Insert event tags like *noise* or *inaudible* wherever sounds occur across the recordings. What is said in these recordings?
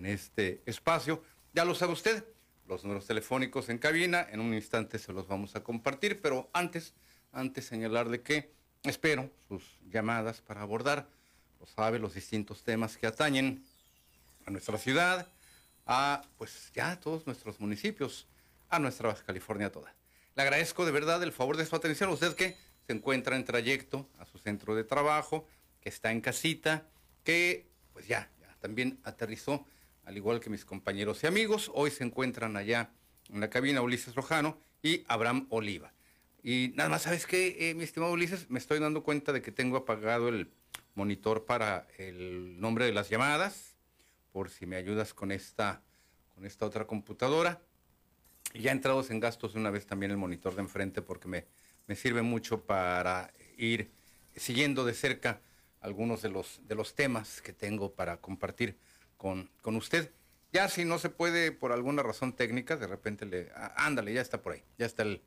en este espacio. Ya lo sabe usted, los números telefónicos en cabina, en un instante se los vamos a compartir, pero antes, antes señalarle que espero sus llamadas para abordar, lo sabe, los distintos temas que atañen a nuestra ciudad, a pues ya todos nuestros municipios, a nuestra Baja California toda. Le agradezco de verdad el favor de su atención. Usted que se encuentra en trayecto a su centro de trabajo, que está en casita, que pues ya, ya también aterrizó, al igual que mis compañeros y amigos. Hoy se encuentran allá en la cabina Ulises Rojano y Abraham Oliva. Y nada más, ¿sabes qué, eh, mi estimado Ulises? Me estoy dando cuenta de que tengo apagado el monitor para el nombre de las llamadas, por si me ayudas con esta, con esta otra computadora. Y ya entrados en gastos una vez también el monitor de enfrente porque me, me sirve mucho para ir siguiendo de cerca algunos de los, de los temas que tengo para compartir con, con usted. Ya si no se puede por alguna razón técnica, de repente le... ah, ándale, ya está por ahí. Ya está el,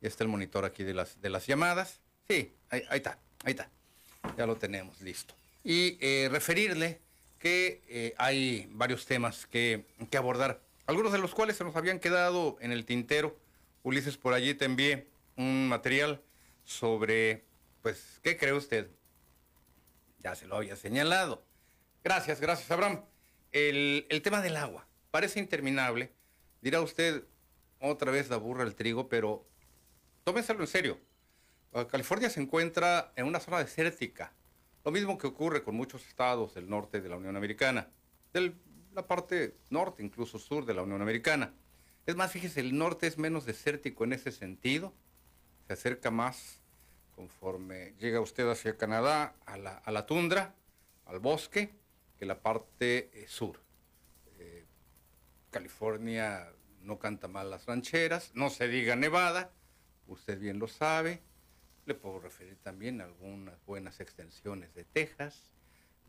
ya está el monitor aquí de las, de las llamadas. Sí, ahí, está, ahí está. Ya lo tenemos listo. Y eh, referirle que eh, hay varios temas que, que abordar, algunos de los cuales se nos habían quedado en el tintero. Ulises, por allí te envié un material sobre, pues, ¿qué cree usted? Ya se lo había señalado. Gracias, gracias, Abraham. El, tema del agua parece interminable. Dirá usted, otra vez la burra el trigo, pero tómenselo en serio. Baja California se encuentra en una zona desértica. Lo mismo que ocurre con muchos estados del norte de la Unión Americana, de la parte norte, incluso sur de la Unión Americana. Es más, fíjese, el norte es menos desértico en ese sentido. Se acerca más conforme llega usted hacia Canadá a la tundra, al bosque, que la parte eh, sur. Eh, California no canta mal las rancheras, no se diga Nevada, usted bien lo sabe. Le puedo referir también a algunas buenas extensiones de Texas,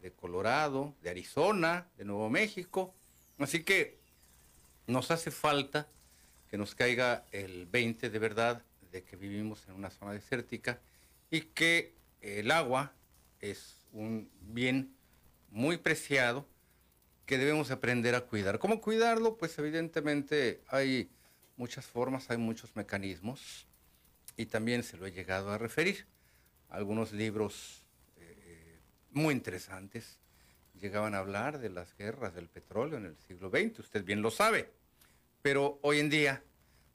de Colorado, de Arizona, de Nuevo México. Así que nos hace falta que nos caiga el 20 de verdad de que vivimos en una zona desértica y que el agua es un bien muy preciado que debemos aprender a cuidar. ¿Cómo cuidarlo? Pues evidentemente hay muchas formas, hay muchos mecanismos y también se lo he llegado a referir. Algunos libros eh, muy interesantes llegaban a hablar de las guerras del petróleo en el siglo XX, usted bien lo sabe, pero hoy en día,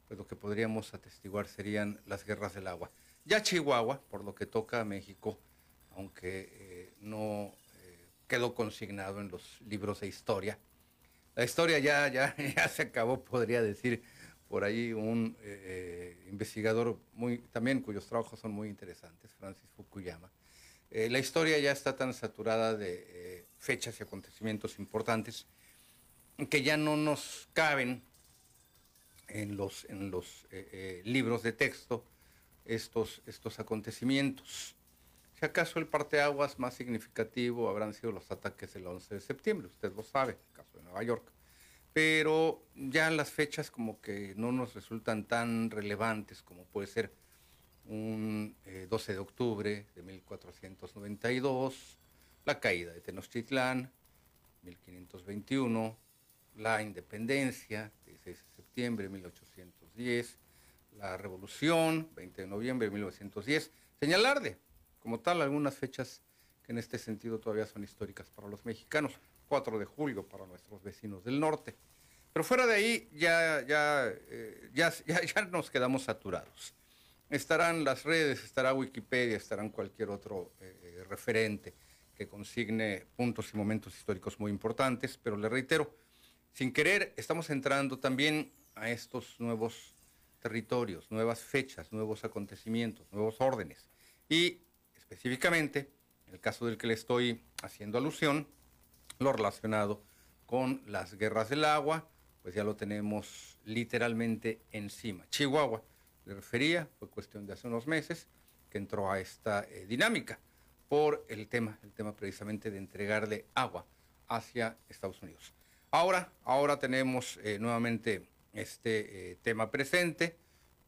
pues lo que podríamos atestiguar serían las guerras del agua. Ya Chihuahua, por lo que toca a México, aunque eh, no quedó consignado en los libros de historia, la historia ya, ya, *laughs* ya se acabó, podría decir, por ahí un eh, eh, investigador muy, también cuyos trabajos son muy interesantes, Francis Fukuyama. Eh, la historia ya está tan saturada de fechas y acontecimientos importantes que ya no nos caben en los, en los libros de texto estos, estos acontecimientos. Si acaso el parteaguas más significativo habrán sido los ataques del 11 de septiembre, usted lo sabe, el caso de Nueva York. Pero ya las fechas como que no nos resultan tan relevantes como puede ser un eh, 12 de octubre de 1492, la caída de Tenochtitlán, 1521, la independencia, 16 de septiembre de 1810, la revolución, 20 de noviembre de 1910, señalarle como tal algunas fechas que en este sentido todavía son históricas para los mexicanos. 4 de julio para nuestros vecinos del norte. Pero fuera de ahí ya, ya, eh, ya, ya, *laughs* ya nos quedamos saturados. Estarán las redes, estará Wikipedia, estarán cualquier otro eh, referente que consigne puntos y momentos históricos muy importantes, pero le reitero, sin querer estamos entrando también a estos nuevos territorios, nuevas fechas, nuevos acontecimientos, nuevos órdenes. Y específicamente, en el caso del que le estoy haciendo alusión, lo relacionado con las guerras del agua, pues ya lo tenemos literalmente encima. Chihuahua, le refería, fue cuestión de hace unos meses que entró a esta eh, dinámica por el tema, el tema precisamente de entregarle agua hacia Estados Unidos. Ahora, ahora tenemos eh, nuevamente este eh, tema presente,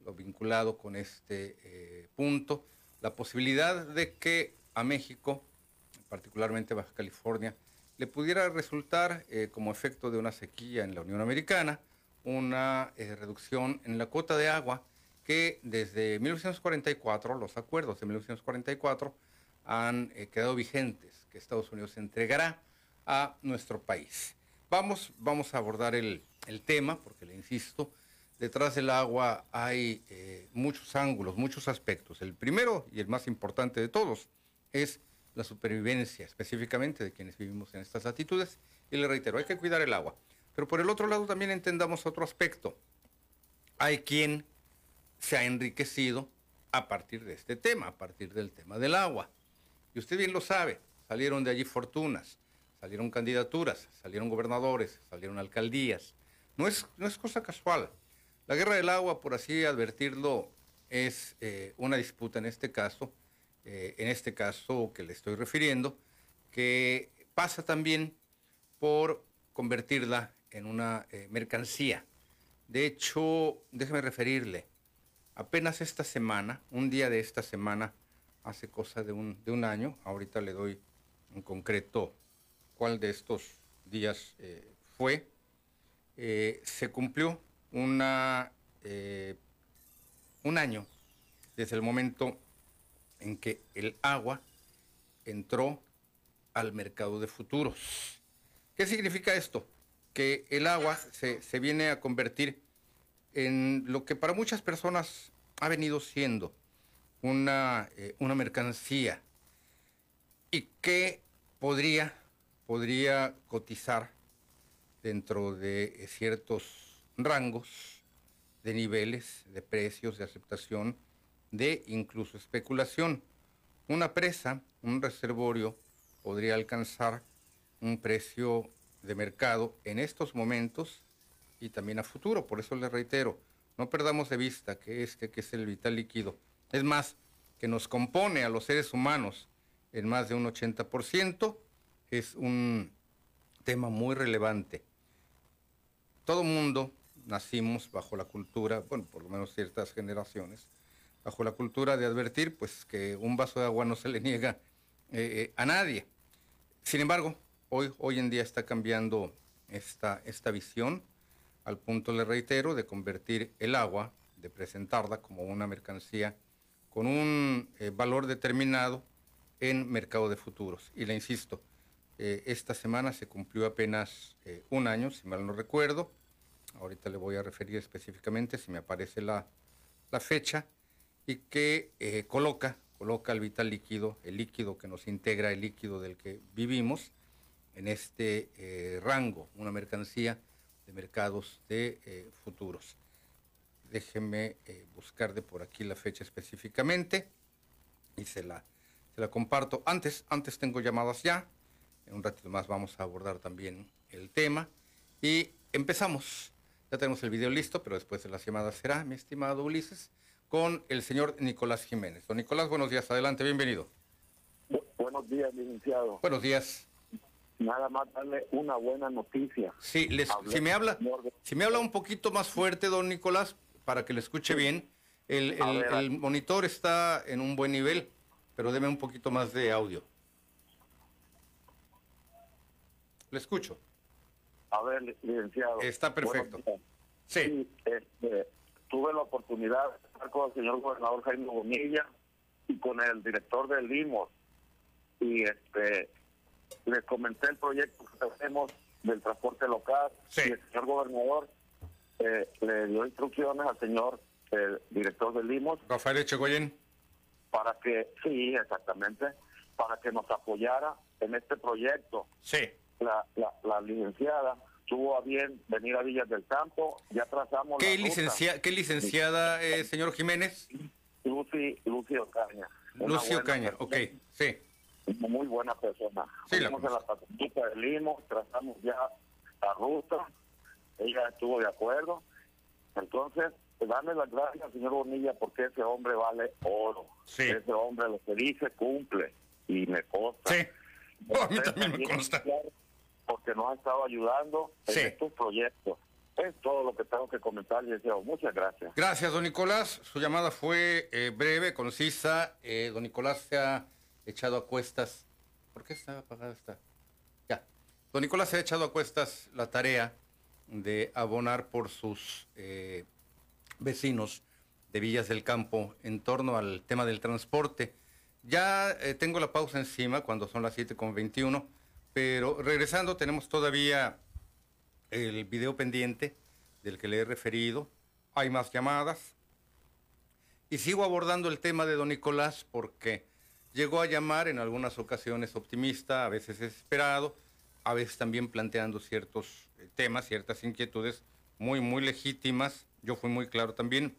lo vinculado con este punto, la posibilidad de que a México, particularmente Baja California, le pudiera resultar, eh, como efecto de una sequía en la Unión Americana, una eh, reducción en la cuota de agua que desde 1944, los acuerdos de 1944, han eh, quedado vigentes, que Estados Unidos entregará a nuestro país. Vamos, vamos a abordar el, el tema, porque le insisto, detrás del agua hay eh, muchos ángulos, muchos aspectos. El primero y el más importante de todos es la supervivencia, específicamente de quienes vivimos en estas latitudes. Y le reitero, hay que cuidar el agua. Pero por el otro lado también entendamos otro aspecto. Hay quien se ha enriquecido a partir de este tema, a partir del tema del agua. Y usted bien lo sabe, salieron de allí fortunas, salieron candidaturas, salieron gobernadores, salieron alcaldías. No es, no es cosa casual. La guerra del agua, por así advertirlo, es eh, una disputa en este caso, eh, en este caso que le estoy refiriendo, que pasa también por convertirla en una eh, mercancía. De hecho, déjeme referirle, apenas esta semana, un día de esta semana, hace cosa de un, de un año, ahorita le doy en concreto cuál de estos días fue, se cumplió una, eh, un año desde el momento en que el agua entró al mercado de futuros. ¿Qué significa esto? Que el agua se, se viene a convertir en lo que para muchas personas ha venido siendo una, eh, una mercancía y que podría, podría cotizar dentro de ciertos rangos de niveles, de precios, de aceptación, de incluso especulación. Una presa, un reservorio, podría alcanzar un precio de mercado en estos momentos y también a futuro. Por eso le reitero, no perdamos de vista que este, que es el vital líquido, es más, que nos compone a los seres humanos en más de un 80%, es un tema muy relevante. Todo mundo nacimos bajo la cultura, bueno, por lo menos ciertas generaciones, bajo la cultura de advertir pues que un vaso de agua no se le niega eh, a nadie. Sin embargo, hoy, hoy en día está cambiando esta, esta visión al punto, le reitero, de convertir el agua, de presentarla como una mercancía con un eh, valor determinado en mercado de futuros. Y le insisto, eh, esta semana se cumplió apenas eh, un año, si mal no recuerdo. Ahorita le voy a referir específicamente si me aparece la, la fecha y que coloca, coloca el vital líquido, el líquido que nos integra, el líquido del que vivimos, en este rango, una mercancía de mercados de futuros. Déjenme eh, buscar de por aquí la fecha específicamente y se la, se la comparto. Antes, antes tengo llamadas ya. En un ratito más vamos a abordar también el tema. Y empezamos. Ya tenemos el video listo, pero después de las llamadas será, mi estimado Ulises, con el señor Nicolás Jiménez. Don Nicolás, buenos días. Adelante, bienvenido. buenos días, licenciado. Buenos días. Nada más darle una buena noticia. Sí, les, si me habla, si me habla un poquito más fuerte, don Nicolás, para que le escuche bien. El, el, monitor está en un buen nivel, pero deme un poquito más de audio. Le escucho. A ver, licenciado. Está perfecto. Sí. Este, tuve la oportunidad de estar con el señor gobernador Jaime Bonilla y con el director del LIMOS. Y este les comenté el proyecto que hacemos del transporte local. Sí. Y el señor gobernador eh, le dio instrucciones al señor director del Limos. Rafael Echegoyen. Para que, sí, exactamente, para que nos apoyara en este proyecto. Sí. La, la, licenciada tuvo a bien venir a Villas del Campo, ya trazamos ¿Qué, licencia, ¿qué licenciada, eh, señor Jiménez? Lucy, Lucio Caña. Lucio Caña, ok, sí. Muy buena persona. Sí, Fuimos en la patrullita del Limo, trazamos ya la ruta, ella estuvo de acuerdo. Entonces, dame las gracias, señor Bonilla, porque ese hombre vale oro. Ese hombre lo que dice cumple y me consta. Sí, a mí también me consta. Porque nos ha estado ayudando en estos proyectos. Es todo lo que tengo que comentar, deseo. Muchas gracias. Gracias, don Nicolás. Su llamada fue eh, breve, concisa. Eh, don Nicolás se ha echado a cuestas. ¿Por qué está apagada esta? Ya. Don Nicolás se ha echado a cuestas la tarea de abonar por sus eh, vecinos de Villas del Campo en torno al tema del transporte. Ya eh, tengo la pausa encima cuando son las 7.21, pero regresando tenemos todavía el video pendiente del que le he referido. Hay más llamadas. Y sigo abordando el tema de don Nicolás porque llegó a llamar en algunas ocasiones optimista, a veces desesperado, a veces también planteando ciertos eh, temas, ciertas inquietudes muy, muy legítimas. Yo fui muy claro también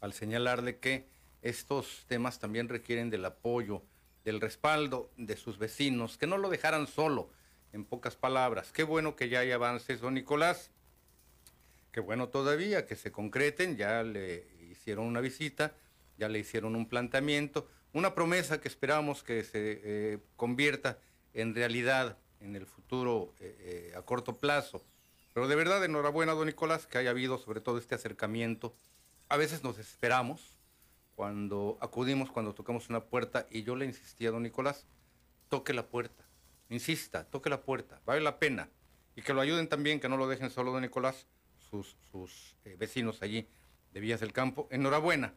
al señalarle que estos temas también requieren del apoyo, del respaldo de sus vecinos, que no lo dejaran solo, en pocas palabras. Qué bueno que ya hay avances, don Nicolás. Qué bueno todavía que se concreten, ya le hicieron una visita, ya le hicieron un planteamiento, una promesa que esperamos que se eh, convierta en realidad en el futuro eh, eh, a corto plazo. Pero de verdad, enhorabuena, don Nicolás, que haya habido sobre todo este acercamiento. A veces nos esperamos cuando acudimos, cuando tocamos una puerta, y yo le insistía a don Nicolás, toque la puerta, insista, toque la puerta, vale la pena. Y que lo ayuden también, que no lo dejen solo don Nicolás, sus, sus eh, vecinos allí de Villas del Campo. Enhorabuena,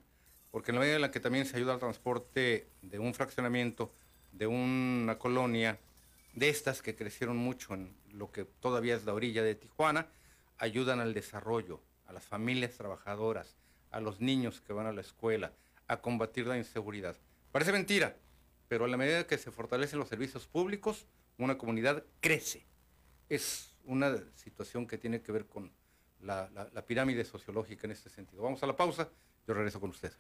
porque en la medida en la que también se ayuda al transporte de un fraccionamiento, de una colonia, de estas que crecieron mucho en lo que todavía es la orilla de Tijuana, ayudan al desarrollo, a las familias trabajadoras, a los niños que van a la escuela, a combatir la inseguridad. Parece mentira, pero a la medida que se fortalecen los servicios públicos, una comunidad crece. Es una situación que tiene que ver con la, pirámide sociológica en este sentido. Vamos a la pausa, yo regreso con usted.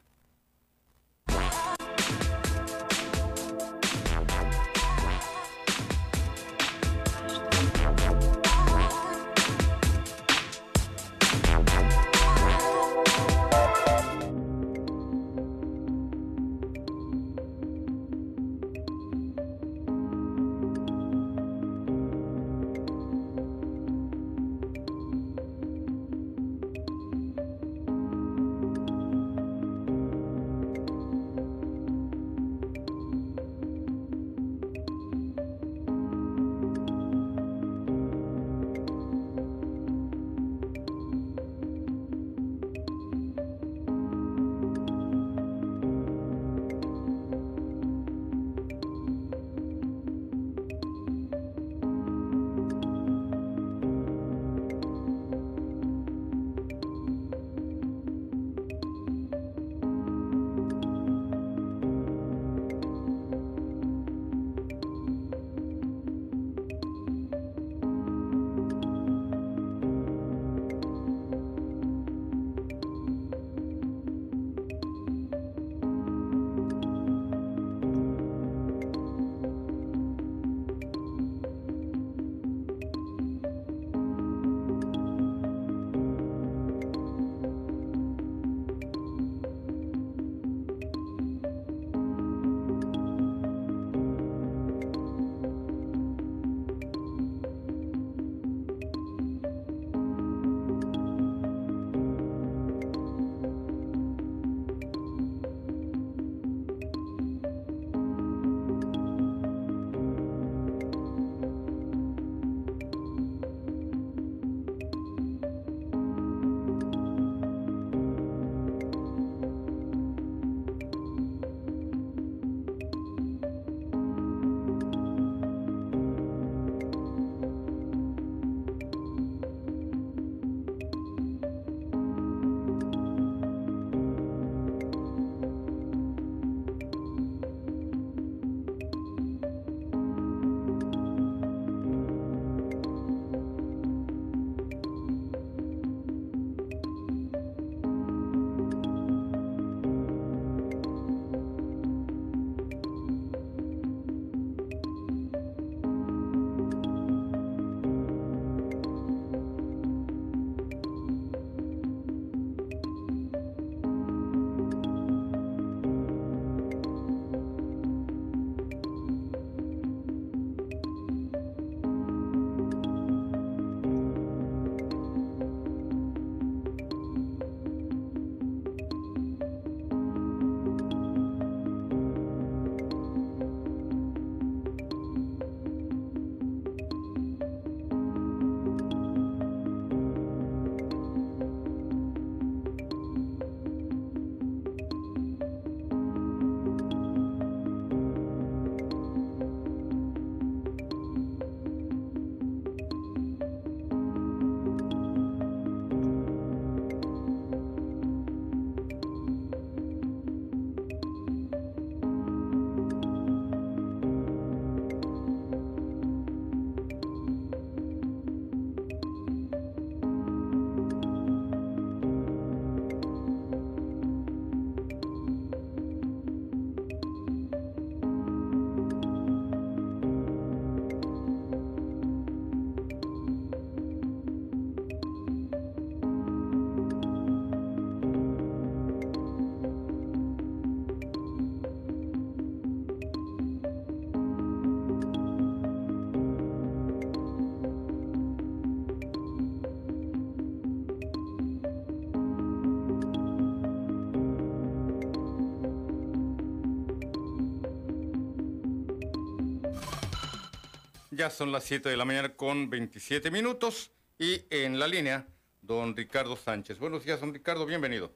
Son las 7 de la mañana con 27 minutos y en la línea, don Ricardo Sánchez. Buenos días, don Ricardo, bienvenido.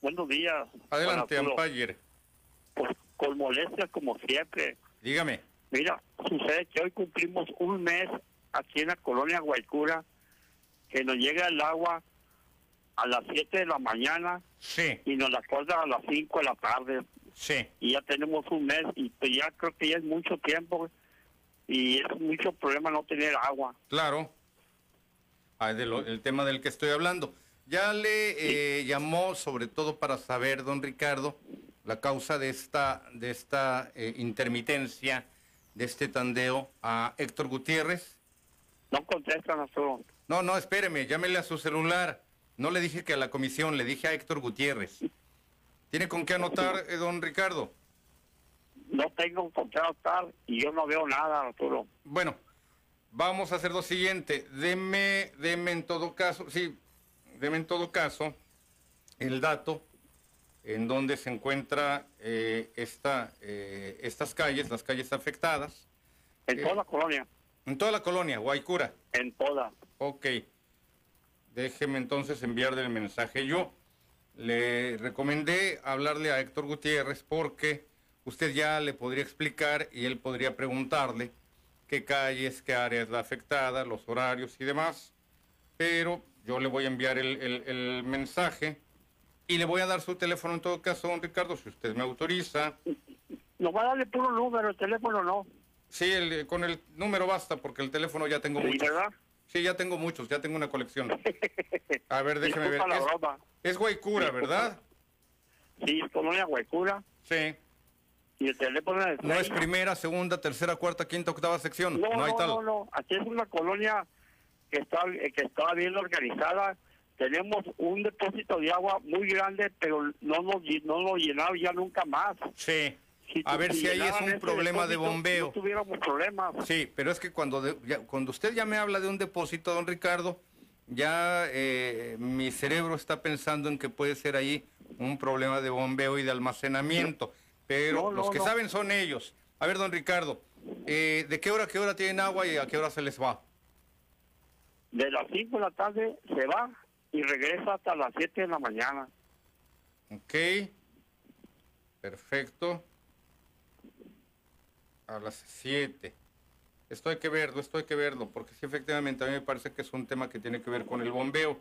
Buenos días. Adelante, Ampayer. Pues con molestias como siempre. Dígame. Mira, sucede que hoy cumplimos un mes aquí en la colonia Guaycura que nos llega el agua a las 7 de la mañana Sí, y nos la corta a las 5 de la tarde. sí. Y ya tenemos un mes y ya creo que ya es mucho tiempo y es mucho problema no tener agua. Claro. Ah, de lo- el tema del que estoy hablando. Ya le eh, llamó sobre todo para saber, don Ricardo, la causa de esta, de esta eh, intermitencia, de este tandeo a Héctor Gutiérrez. No contestan a todo. No, no, espéreme, llámele a su celular. No le dije que a la comisión, le dije a Héctor Gutiérrez. ¿Tiene con qué anotar, eh, don Ricardo? No tengo contrato tal y yo no veo nada, Arturo. Bueno, vamos a hacer lo siguiente. Deme, deme en todo caso, sí, deme en todo caso el dato en donde se encuentra eh, esta, eh, estas calles, las calles afectadas, En Eh. toda la colonia, en toda la colonia, Guaycura. en toda. Ok. Déjeme entonces enviarle el mensaje yo. Le recomendé hablarle a Héctor Gutiérrez porque usted ya le podría explicar y él podría preguntarle qué calles, qué área es la afectada, los horarios y demás. Pero yo le voy a enviar el, el- el mensaje y le voy a dar su teléfono en todo caso, don Ricardo, si usted me autoriza. No va a darle puro número, el teléfono no. Sí, el- con el número basta porque el teléfono ya tengo Sí, muchos. ¿verdad? Sí, ya tengo muchos, ya tengo una colección. A ver, déjeme ver. La Es-. Es Guaycura, ¿verdad? Sí, es colonia Huaycura Sí. Y el teléfono es... No es primera, segunda, tercera, cuarta, quinta, octava sección. No, No, hay no, tal. no, no. Aquí es una colonia que está, eh, que está bien organizada. Tenemos un depósito de agua muy grande, pero no nos, no nos llenado ya nunca más. Sí. Si A ver si ahí es un problema de bombeo. No tuviéramos problemas. Sí, pero es que cuando, de- ya- cuando usted ya me habla de un depósito, don Ricardo, ya eh, mi cerebro está pensando en que puede ser ahí un problema de bombeo y de almacenamiento. Pero No, no, los que no. saben son ellos. A ver, don Ricardo, eh, ¿de qué hora a qué hora tienen agua y a qué hora se les va? De las 5 de la tarde se va y regresa hasta las 7 de la mañana. Ok. Perfecto. A las 7. Esto hay que verlo, esto hay que verlo, porque sí, efectivamente, a mí me parece que es un tema que tiene que ver con el bombeo.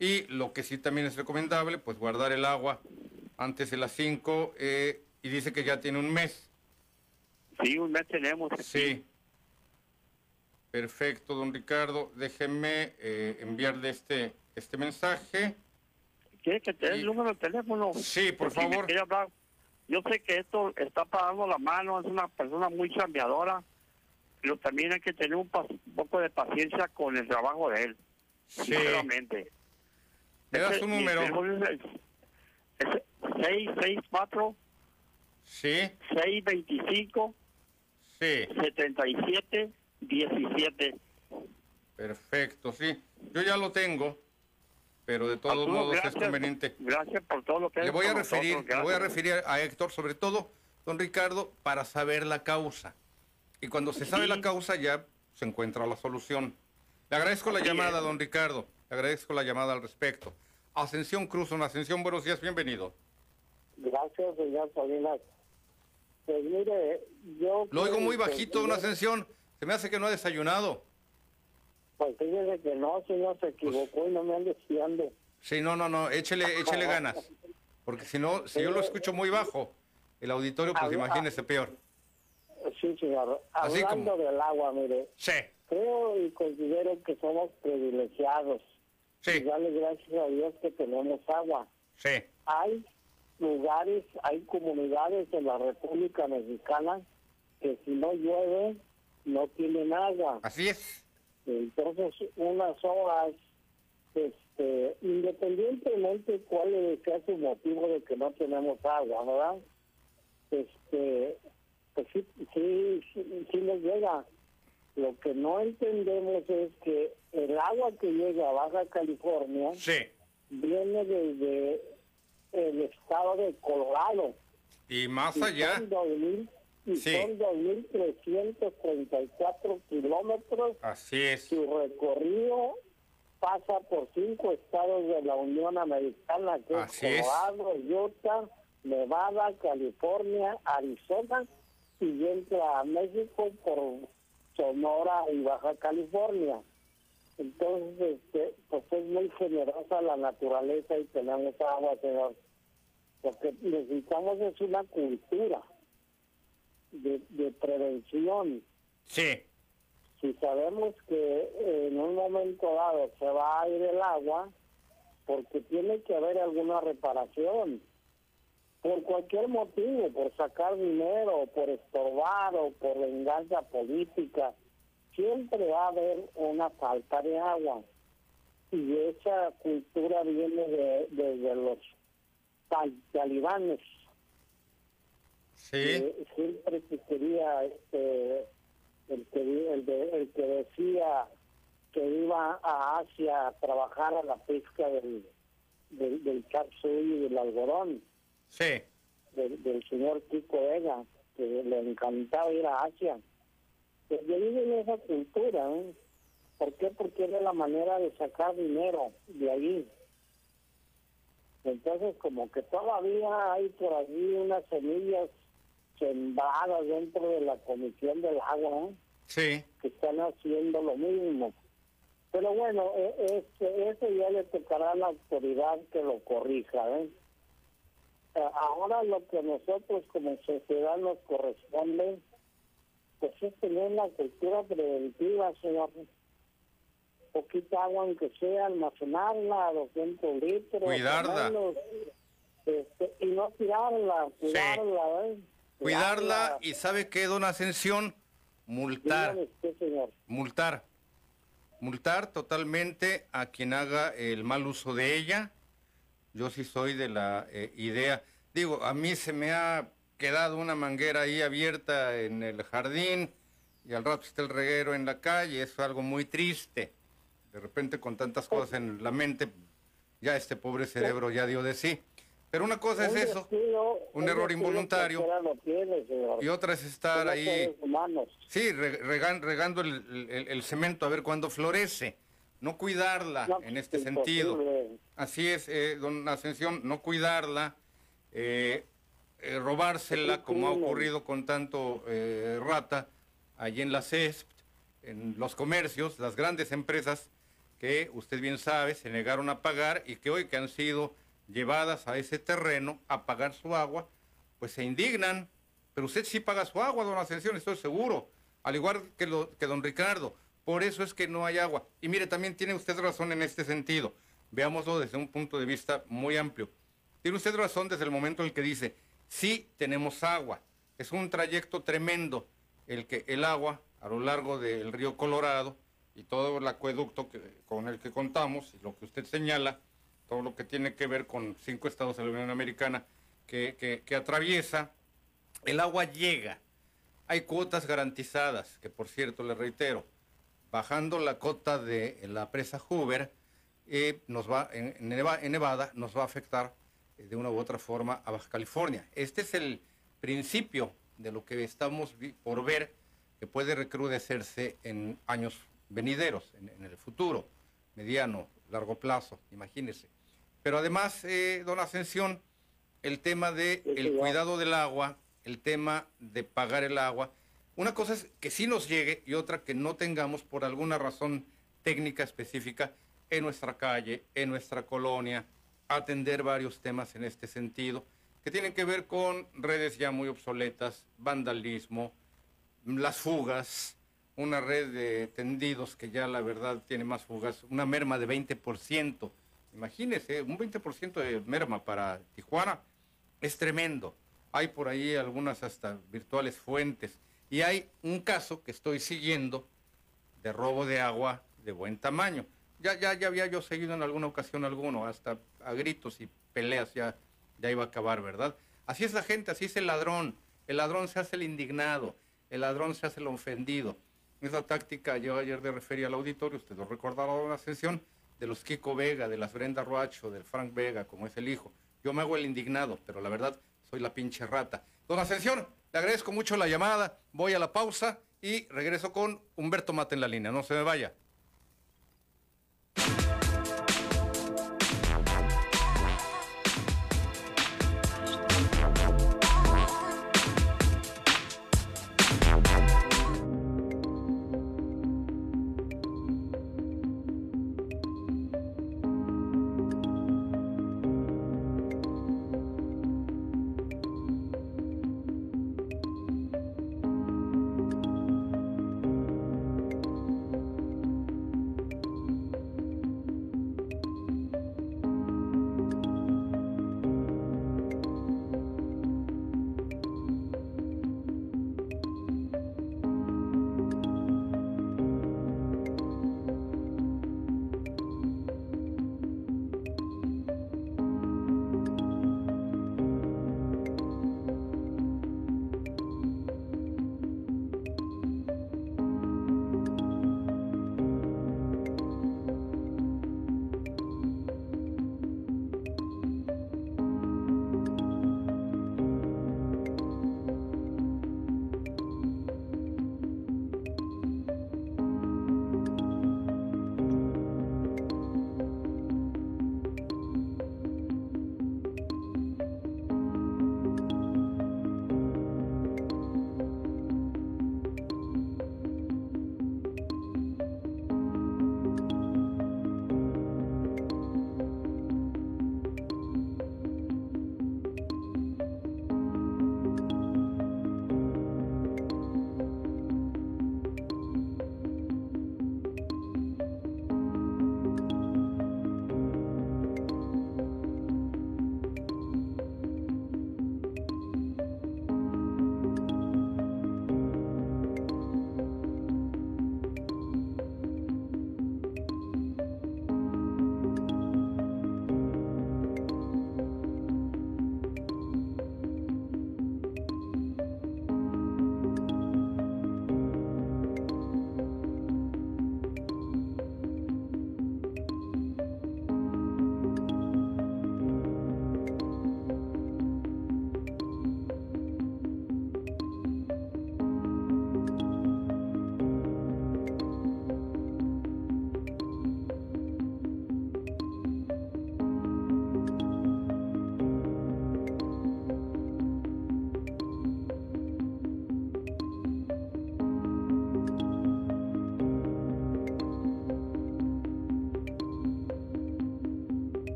Y lo que sí también es recomendable, pues guardar el agua antes de las 5, eh, y dice que ya tiene un mes. Sí, un mes tenemos. aquí. Sí. Perfecto, don Ricardo. Déjeme eh, enviarle este, este mensaje. ¿Quiere que te dé el número de teléfono? Sí, por Si favor. hablar. Yo sé que esto está pagando la mano, es una persona muy chambeadora, pero también hay que tener un, poco de paciencia con el trabajo de él, Sí. sinceramente. ¿Me Ese- su número? es el- es 664 Sí, 625 sí. 77 17. Perfecto, sí. Yo ya lo tengo, pero de todos Arturo, modos es conveniente. Gracias por todo lo que Le voy a referir, nosotros, le voy a referir a Héctor, sobre todo, don Ricardo, para saber la causa. Y cuando se sabe Sí. la causa ya se encuentra la solución. Le agradezco la llamada, es. don Ricardo. Le agradezco la llamada al respecto. Ascensión Cruz, una Ascensión, buenos días, bienvenido. Gracias, señor Salinas. Pues mire, yo... Lo oigo muy que- bajito, don Ascensión. Se me hace que no ha desayunado. Pues fíjese que no, señor, se equivocó y no me ande fiando. Sí, no, no, no, échele, échele ganas. Porque si no, si yo lo escucho muy bajo, el auditorio, pues Habla- imagínese peor. Sí, señor. Así Hablando como- del agua, mire, Sí, creo y considero que somos privilegiados. Y sí, darle gracias a Dios que tenemos agua. sí. Hay lugares, hay comunidades en la República Mexicana que si no llueve, no tienen agua. Así es. Entonces, unas horas, este, independientemente cuál sea su motivo de que no tenemos agua, ¿verdad? Este, pues sí, sí, sí, sí nos llega. Lo que no entendemos es que el agua que llega a Baja California Sí. viene desde el estado de Colorado. Y más Y allá. son 2.000 y son 2.334 kilómetros. Así es. Su recorrido pasa por cinco estados de la Unión Americana, que es Colorado, Utah, Nevada, California, Arizona, y entra a México por Sonora y Baja California. Entonces, este, pues es muy generosa la naturaleza y tenemos agua, señor. Lo que necesitamos es una cultura de, de prevención. Sí. Si sabemos que en un momento dado se va a ir el agua, porque tiene que haber alguna reparación por cualquier motivo, por sacar dinero, por estorbar o por venganza política, siempre va a haber una falta de agua. Y esa cultura viene de, desde los talibanes. Sí. siempre que quería, este, el que, el, el que decía que iba a Asia a trabajar a la pesca del, del, del y del algodón Sí. Del, señor Kiko Vega, que le encantaba ir a Asia. Que vive en esa cultura, ¿eh? ¿Por qué? Porque era la manera de sacar dinero de ahí. Entonces, como que todavía hay por allí unas semillas sembradas dentro de la Comisión del Agua, ¿eh? Sí. Que están haciendo lo mismo. Pero bueno, e, e, eso ya le tocará a la autoridad que lo corrija, ¿eh? ahora lo que nosotros como sociedad nos corresponde, pues es tener la cultura preventiva, señor. Poquita agua, aunque sea, almacenarla a 200 litros. Cuidarla. este, y no tirarla, cuidarla, ¿eh? Cuidarla, y ¿sabe qué, don Ascensión? Multar. señor. Multar. Multar totalmente a quien haga el mal uso de ella yo sí soy de la eh, idea, digo, a mí se me ha quedado una manguera ahí abierta en el jardín y al rato está el reguero en la calle, es algo muy triste. De repente con tantas cosas en la mente, ya este pobre cerebro ya dio de sí. Pero una cosa es eso, un error involuntario, y otra es estar ahí, sí, regando el cemento a ver cuándo florece. No cuidarla en este sentido. Así es, eh, don Ascensión, no cuidarla, eh, eh, robársela, como ha ocurrido con tanto rata allí en la CESP, en los comercios, las grandes empresas que usted bien sabe se negaron a pagar y que hoy que han sido llevadas a ese terreno a pagar su agua, pues se indignan. Pero usted sí paga su agua, don Ascensión, estoy seguro. Al igual que, lo, que don Ricardo. Por eso es que no hay agua. Y mire, también tiene usted razón en este sentido. Veámoslo desde un punto de vista muy amplio. Tiene usted razón desde el momento en el que dice, sí tenemos agua. Es un trayecto tremendo el que el agua a lo largo del río Colorado y todo el acueducto con el que contamos, y lo que usted señala, todo lo que tiene que ver con cinco estados de la Unión Americana que, que atraviesa, el agua llega. Hay cuotas garantizadas, que por cierto le reitero, bajando la cota de la presa Hoover, eh, nos va, en, Nevada, nos va a afectar eh, de una u otra forma a Baja California. Este es el principio de lo que estamos por ver que puede recrudecerse en años venideros, en, el futuro, mediano, largo plazo, imagínese. Pero además, eh, don Ascensión, el tema del el cuidado del agua, el tema de pagar el agua, una cosa es que sí nos llegue y otra que no tengamos por alguna razón técnica específica en nuestra calle, en nuestra colonia, atender varios temas en este sentido, que tienen que ver con redes ya muy obsoletas, vandalismo, las fugas, una red de tendidos que ya la verdad tiene más fugas, una merma de 20%. Imagínese, un 20% de merma para Tijuana es tremendo. Hay por ahí algunas hasta virtuales fuentes y hay un caso que estoy siguiendo de robo de agua de buen tamaño. Ya, ya, ya había yo seguido en alguna ocasión alguno, hasta a gritos y peleas ya, ya iba a acabar, ¿verdad? Así es la gente, así es el ladrón. El ladrón se hace el indignado, el ladrón se hace el ofendido. Esa táctica yo ayer de referir al auditorio, usted lo recordará en una sesión, de los Kiko Vega, de las Brenda Roacho, del Frank Vega, como es el hijo. Yo me hago el indignado, pero la verdad soy la pinche rata. Don Ascensión, le agradezco mucho la llamada, voy a la pausa y regreso con Humberto Mate en la línea, no se me vaya.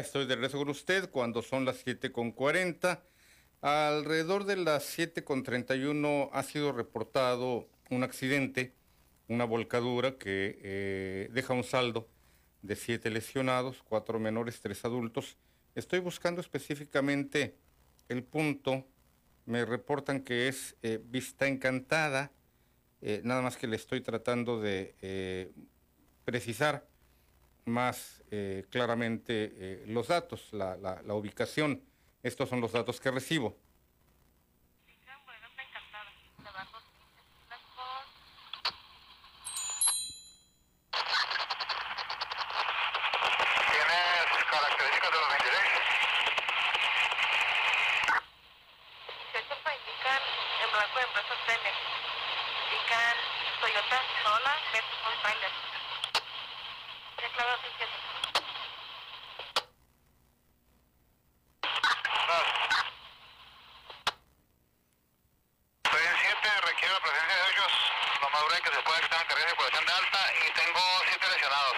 Estoy de regreso con usted cuando son las 7.40. Alrededor de las 7.31 ha sido reportado un accidente, una volcadura que eh, deja un saldo de siete lesionados, cuatro menores, tres adultos. Estoy buscando específicamente el punto. Me reportan que es eh, Vista Encantada, eh, nada más que le estoy tratando de precisar más eh, claramente eh, los datos, la, la, la, ubicación. Estos son los datos que recibo. ¿Tienes características de los 26? Estos indican en blanco de empresas Tenex. Indican Toyota Sola versus Trailer. Estoy en 7, requiere la presencia de ellos lo más breve que se pueda que están en carrera de circulación de alta y tengo 7 lesionados.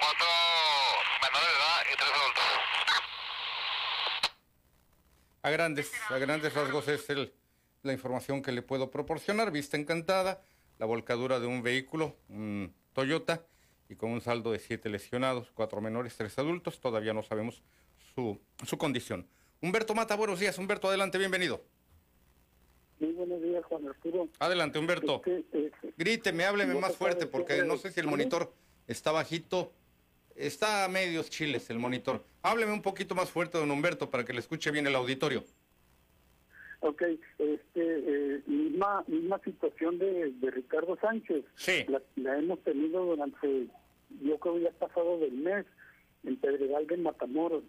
4 menores de edad y 3 adultos. A grandes, a grandes rasgos es el, la información que le puedo proporcionar. Vista encantada, la volcadura de un vehículo, un Toyota, y con un saldo de siete lesionados, cuatro menores, tres adultos. Todavía no sabemos su su, condición. Humberto Mata, buenos días. Humberto, adelante, bienvenido. Muy buenos días, Juan Arturo. Adelante, Humberto. Este, este, Gríteme, hábleme más fuerte porque no sé si el monitor está bajito. Está a medios chiles el monitor. Hábleme un poquito más fuerte, don Humberto, para que le escuche bien el auditorio. Ok, este, eh, misma, misma situación de, de Ricardo Sánchez. Sí. La, la hemos tenido durante, yo creo ya pasado del mes, en Pedregal de Matamoros.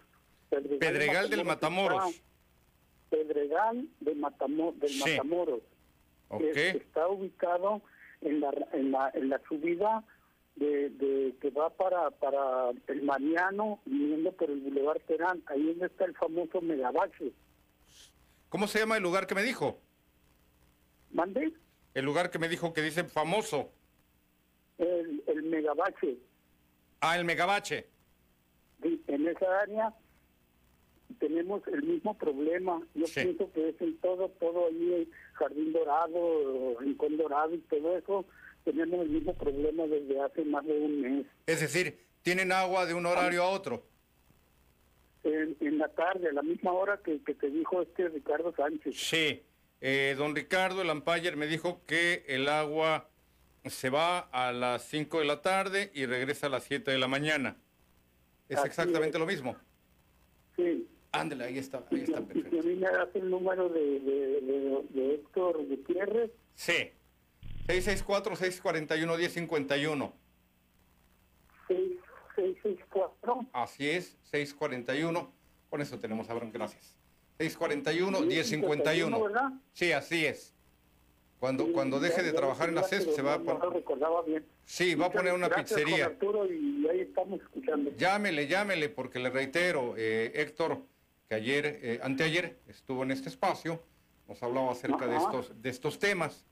Pedregal del Matamoros. está- Pedregal de Matamo- del Sí. Matamoros. Ok. que está ubicado en la, en la, en la subida de, de que va para, para el Mariano, viniendo por el Boulevard Terán, ahí donde está el famoso megabache. ¿Cómo se llama el lugar que me dijo? ¿Mande? El lugar que me dijo que dice famoso. El, el megabache. Ah, el Megabache. Sí, en esa área tenemos el mismo problema. Yo Sí. pienso que es en todo, todo ahí, Jardín Dorado, Rincón Dorado y todo eso, tenemos el mismo problema desde hace más de un mes. Es decir, tienen agua de un horario a otro. En, en la tarde, a la misma hora que, que te dijo este Ricardo Sánchez. Sí. Eh, don Ricardo, el umpire, me dijo que el agua se va a las 5 de la tarde y regresa a las 7 de la mañana. Es Así exactamente es. lo mismo. Sí. Ándale, ahí está, ahí está Y si a mí me das el número de, de, de, de Héctor Gutiérrez, Sí. 664-641-1051. 664. Así es, 641. Con eso tenemos, Abraham, gracias. 641-1051. 1051, ¿verdad? Sí, así es. Cuando, Sí, cuando deje de trabajar en la CES, se pero va a No poner... bien. Sí, va a poner una pizzería. Arturo, y ahí estamos escuchando. Llámele, llámele, porque le reitero, eh, Héctor, que ayer, eh, anteayer, estuvo en este espacio, nos hablaba acerca de estos, de estos temas,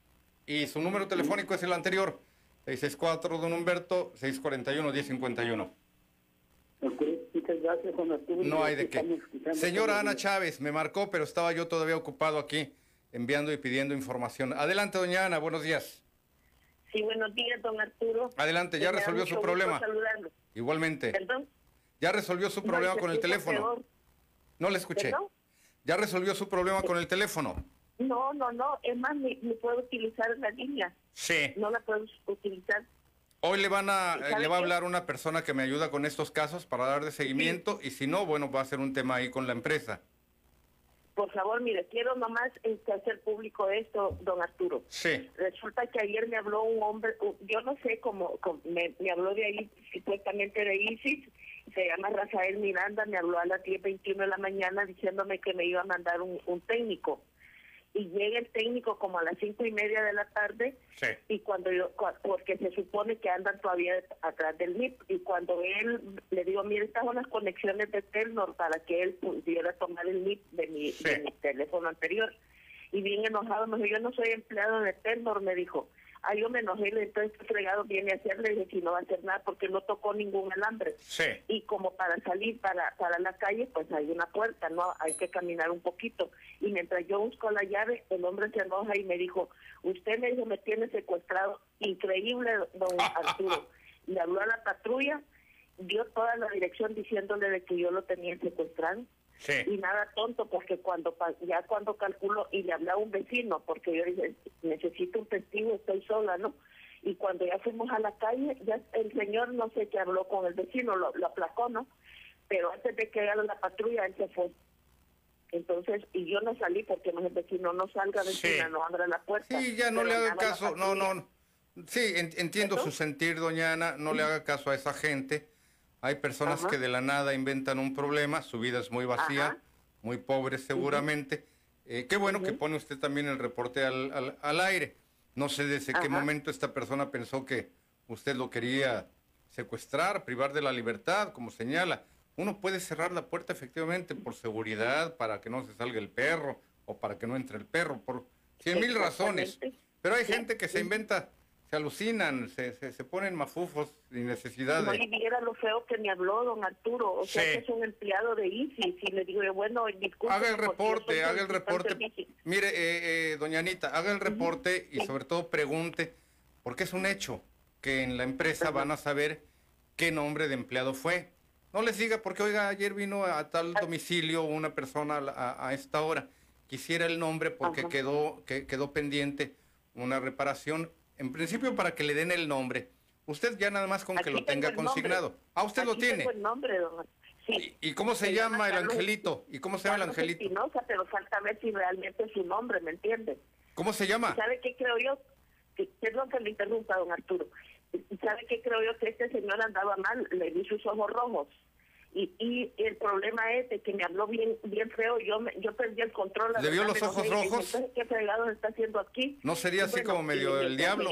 y su número telefónico es el anterior, 664 don Humberto, 641-1051. Gracias, Juan Arturo. No hay de qué. Señora Ana Chávez, me marcó, pero estaba yo todavía ocupado aquí, enviando y pidiendo información. Adelante, doña Ana, buenos días. Sí, buenos días, don Arturo. Adelante, ya Me resolvió su problema. saludarlo. Igualmente. ¿Perdón? Ya resolvió su problema No, con el teléfono. peor. No le escuché. ¿Perdón? Ya resolvió su problema con el teléfono. No, no, no. Es más, ni, ni puedo utilizar la línea. Sí. No la puedo utilizar. Hoy le van a, ¿Sabe le va a hablar una persona que me ayuda con estos casos para darle seguimiento y si no, bueno, va a ser un tema ahí con la empresa. Por favor, mire, quiero nomás este, hacer público esto, don Arturo. Sí, Resulta que ayer me habló un hombre, yo no sé cómo, cómo- me, me habló de ahí, supuestamente de ISIS, se llama Rafael Miranda, me habló a las 10.21 de la mañana diciéndome que me iba a mandar un, un técnico. Y llega el técnico como a las cinco y media de la tarde sí. y cuando yo, porque se supone que andan todavía atrás del MIP, y cuando él le digo, mire, estas son las conexiones de Telnor para que él pudiera tomar el MIP de mi, Sí. de mi teléfono anterior. Y bien enojado, me dijo, yo no soy empleado de Telnor, me dijo. Ah, yo me enojé, entonces este fregado viene a hacerle, dije que no va a hacer nada porque no tocó ningún alambre. Sí. Y como para salir para, para la calle, pues hay una puerta, ¿no? Hay que caminar un poquito. Y mientras yo busco la llave, el hombre se enoja y me dijo, usted me dijo, me tiene secuestrado. Increíble, don *laughs* Arturo. Le habló a la patrulla, dio toda la dirección diciéndole de que yo lo tenía secuestrado. Y nada tonto, porque cuando ya cuando calculo, y le hablé a un vecino, porque yo dije, necesito un testigo, estoy sola, ¿no? Y cuando ya fuimos a la calle, ya el señor no sé qué habló con el vecino, lo, lo aplacó, ¿no? Pero antes de que llegara la patrulla, él se fue. Entonces, y yo no salí porque me el vecino, no salga vecina, Sí. no abra la puerta. Sí, ya no le haga caso. No, no. Sí, en- entiendo su sentir, doña Ana. No le haga caso a esa gente. Hay personas Ajá. que de la nada inventan un problema. Su vida es muy vacía, Ajá. muy pobre seguramente. Eh, qué bueno que pone usted también el reporte al, al- al aire. No sé desde qué momento esta persona pensó que usted lo quería secuestrar, privar de la libertad, como señala. Uno puede cerrar la puerta efectivamente por seguridad, para que no se salga el perro o para que no entre el perro, por cien mil razones. Pero hay gente que se inventa, se alucinan, se, se, se ponen mafufos sin necesidad No, de... y viera lo feo que me habló don Arturo, o sea Sí. que es un empleado de ISIS, y le digo, bueno, disculpe. Haga el reporte, haga el reporte. Mire, eh, eh, doña Anita, haga el reporte y sí. sobre todo pregunte, porque es un hecho que en la empra Ajá. van a saber qué nombre de empleado fue. No les diga porque, oiga, ayer vino a tal domicilio una persona a, a esta hora. Quisiera el nombre porque quedó, que, quedó pendiente una reparación. En principio para que le den el nombre. Usted ya nada más con que lo tenga consignado. Ah, usted lo tiene. el nombre, don. Sí. ¿Y, cómo se, llama, el angelito? ¿Y cómo se llama el angelito? Espinosa, pero falta ver si realmente es su nombre, ¿me entiende? ¿Cómo se llama? ¿Sabe qué creo yo? perdón que le interrumpa, don Arturo. ¿Sabe qué creo yo? Que este señor andaba mal, le vi sus ojos rojos. Y, y el problema es de que me habló bien bien feo, yo yo perdí el control. ¿Le vio los ojos rojos? ¿Qué fregado está haciendo aquí? ¿No sería así como medio el diablo?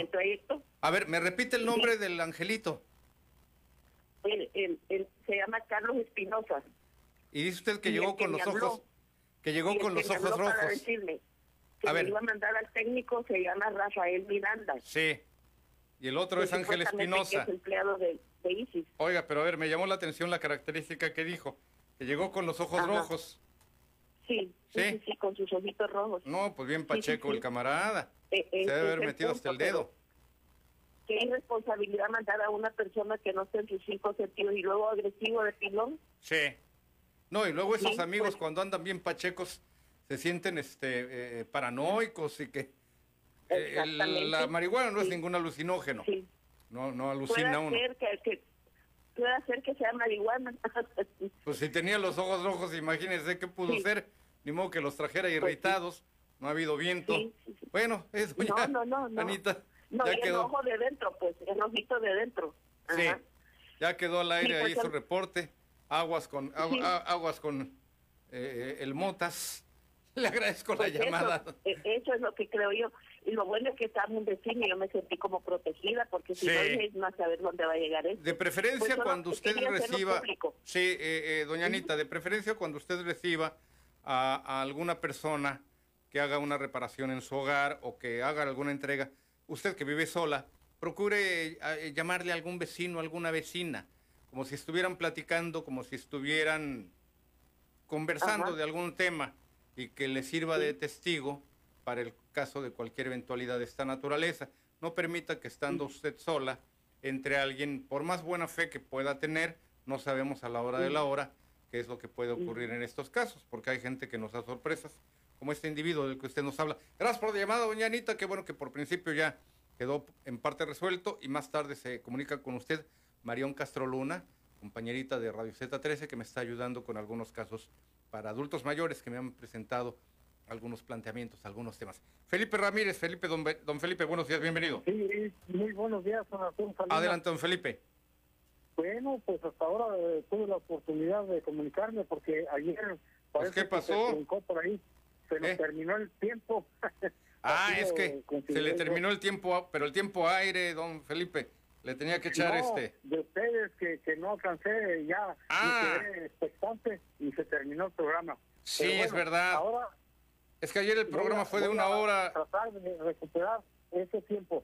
A ver, ¿me repite el nombre del angelito? Él, se llama Carlos Espinosa. Y dice usted que llegó con los ojos que llegó con los ojos rojos. Para decirme que a me iba a mandar al técnico se llama Rafael Miranda. Sí. Y el otro es Ángel Espinosa. Es empleado de, ISIS. Oiga, pero a ver, me llamó la atención la característica que dijo, que llegó con los ojos rojos. Sí, sí, sí, con sus ojitos rojos. No, pues bien pacheco el camarada. Eh, Se debe haber metido hasta el dedo. ¿Qué irresponsabilidad mandar a una persona que no esté en sus cinco sentidos y luego agresivo de pilón? Sí. No, y luego esos amigos pues cuando andan bien pachecos se sienten este eh, paranoicos y que eh, la marihuana no es ningún alucinógeno. No, no alucina uno. que, puede ser que sea marihuana. *laughs* pues si tenía los ojos rojos, imagínese qué pudo ser. Ni modo que los trajera pues irritados. No ha habido viento. Bueno, eso ya, no, no, no, Anita, no, ya quedó. el ojo de dentro, pues, el ojito de dentro. Sí, ya quedó al aire ahí su reporte. Aguas con, aguas con eh, el Motas. *laughs* Le agradezco la pues llamada. E, eso, es lo que creo yo. Y lo bueno es que estamos un vecino y yo me sentí como protegida, porque si no es más saber dónde va a llegar esto. De preferencia pues cuando usted reciba... Sí, eh, eh, doña Anita, de preferencia cuando usted reciba a, alguna persona que haga una reparación en su hogar o que haga alguna entrega, usted que vive sola, procure eh, llamarle a algún vecino, alguna vecina, como si estuvieran platicando, como si estuvieran conversando de algún tema y que le sirva de testigo para el caso de cualquier eventualidad de esta naturaleza. No permita que estando usted sola entre alguien, por más buena fe que pueda tener, no sabemos a la hora de la hora qué es lo que puede ocurrir en estos casos, porque hay gente que nos da sorpresas, como este individuo del que usted nos habla. Gracias por la llamada, doña Anita, qué bueno que por principio ya quedó en parte resuelto y más tarde se comunica con usted Marión Castro Luna, compañerita de Radio Z13, que me está ayudando con algunos casos para adultos mayores que me han presentado algunos planteamientos, algunos temas. Felipe Ramírez, Felipe, don, don Felipe, buenos días, bienvenido. Sí, muy buenos días, don Adelante, don Felipe. Bueno, pues hasta ahora eh, tuve la oportunidad de comunicarme porque ayer... Pues, ¿Qué pasó? Se por ahí, se nos terminó el tiempo. *laughs* ah, es que se le terminó el tiempo, pero el tiempo aire, don Felipe. Le tenía que echar este. De ustedes que, que no alcancé ya. Ah. quedé expectante y se terminó el programa. Sí, es verdad. Ahora. Es que ayer el programa fue de una hora. Tratar de recuperar ese tiempo.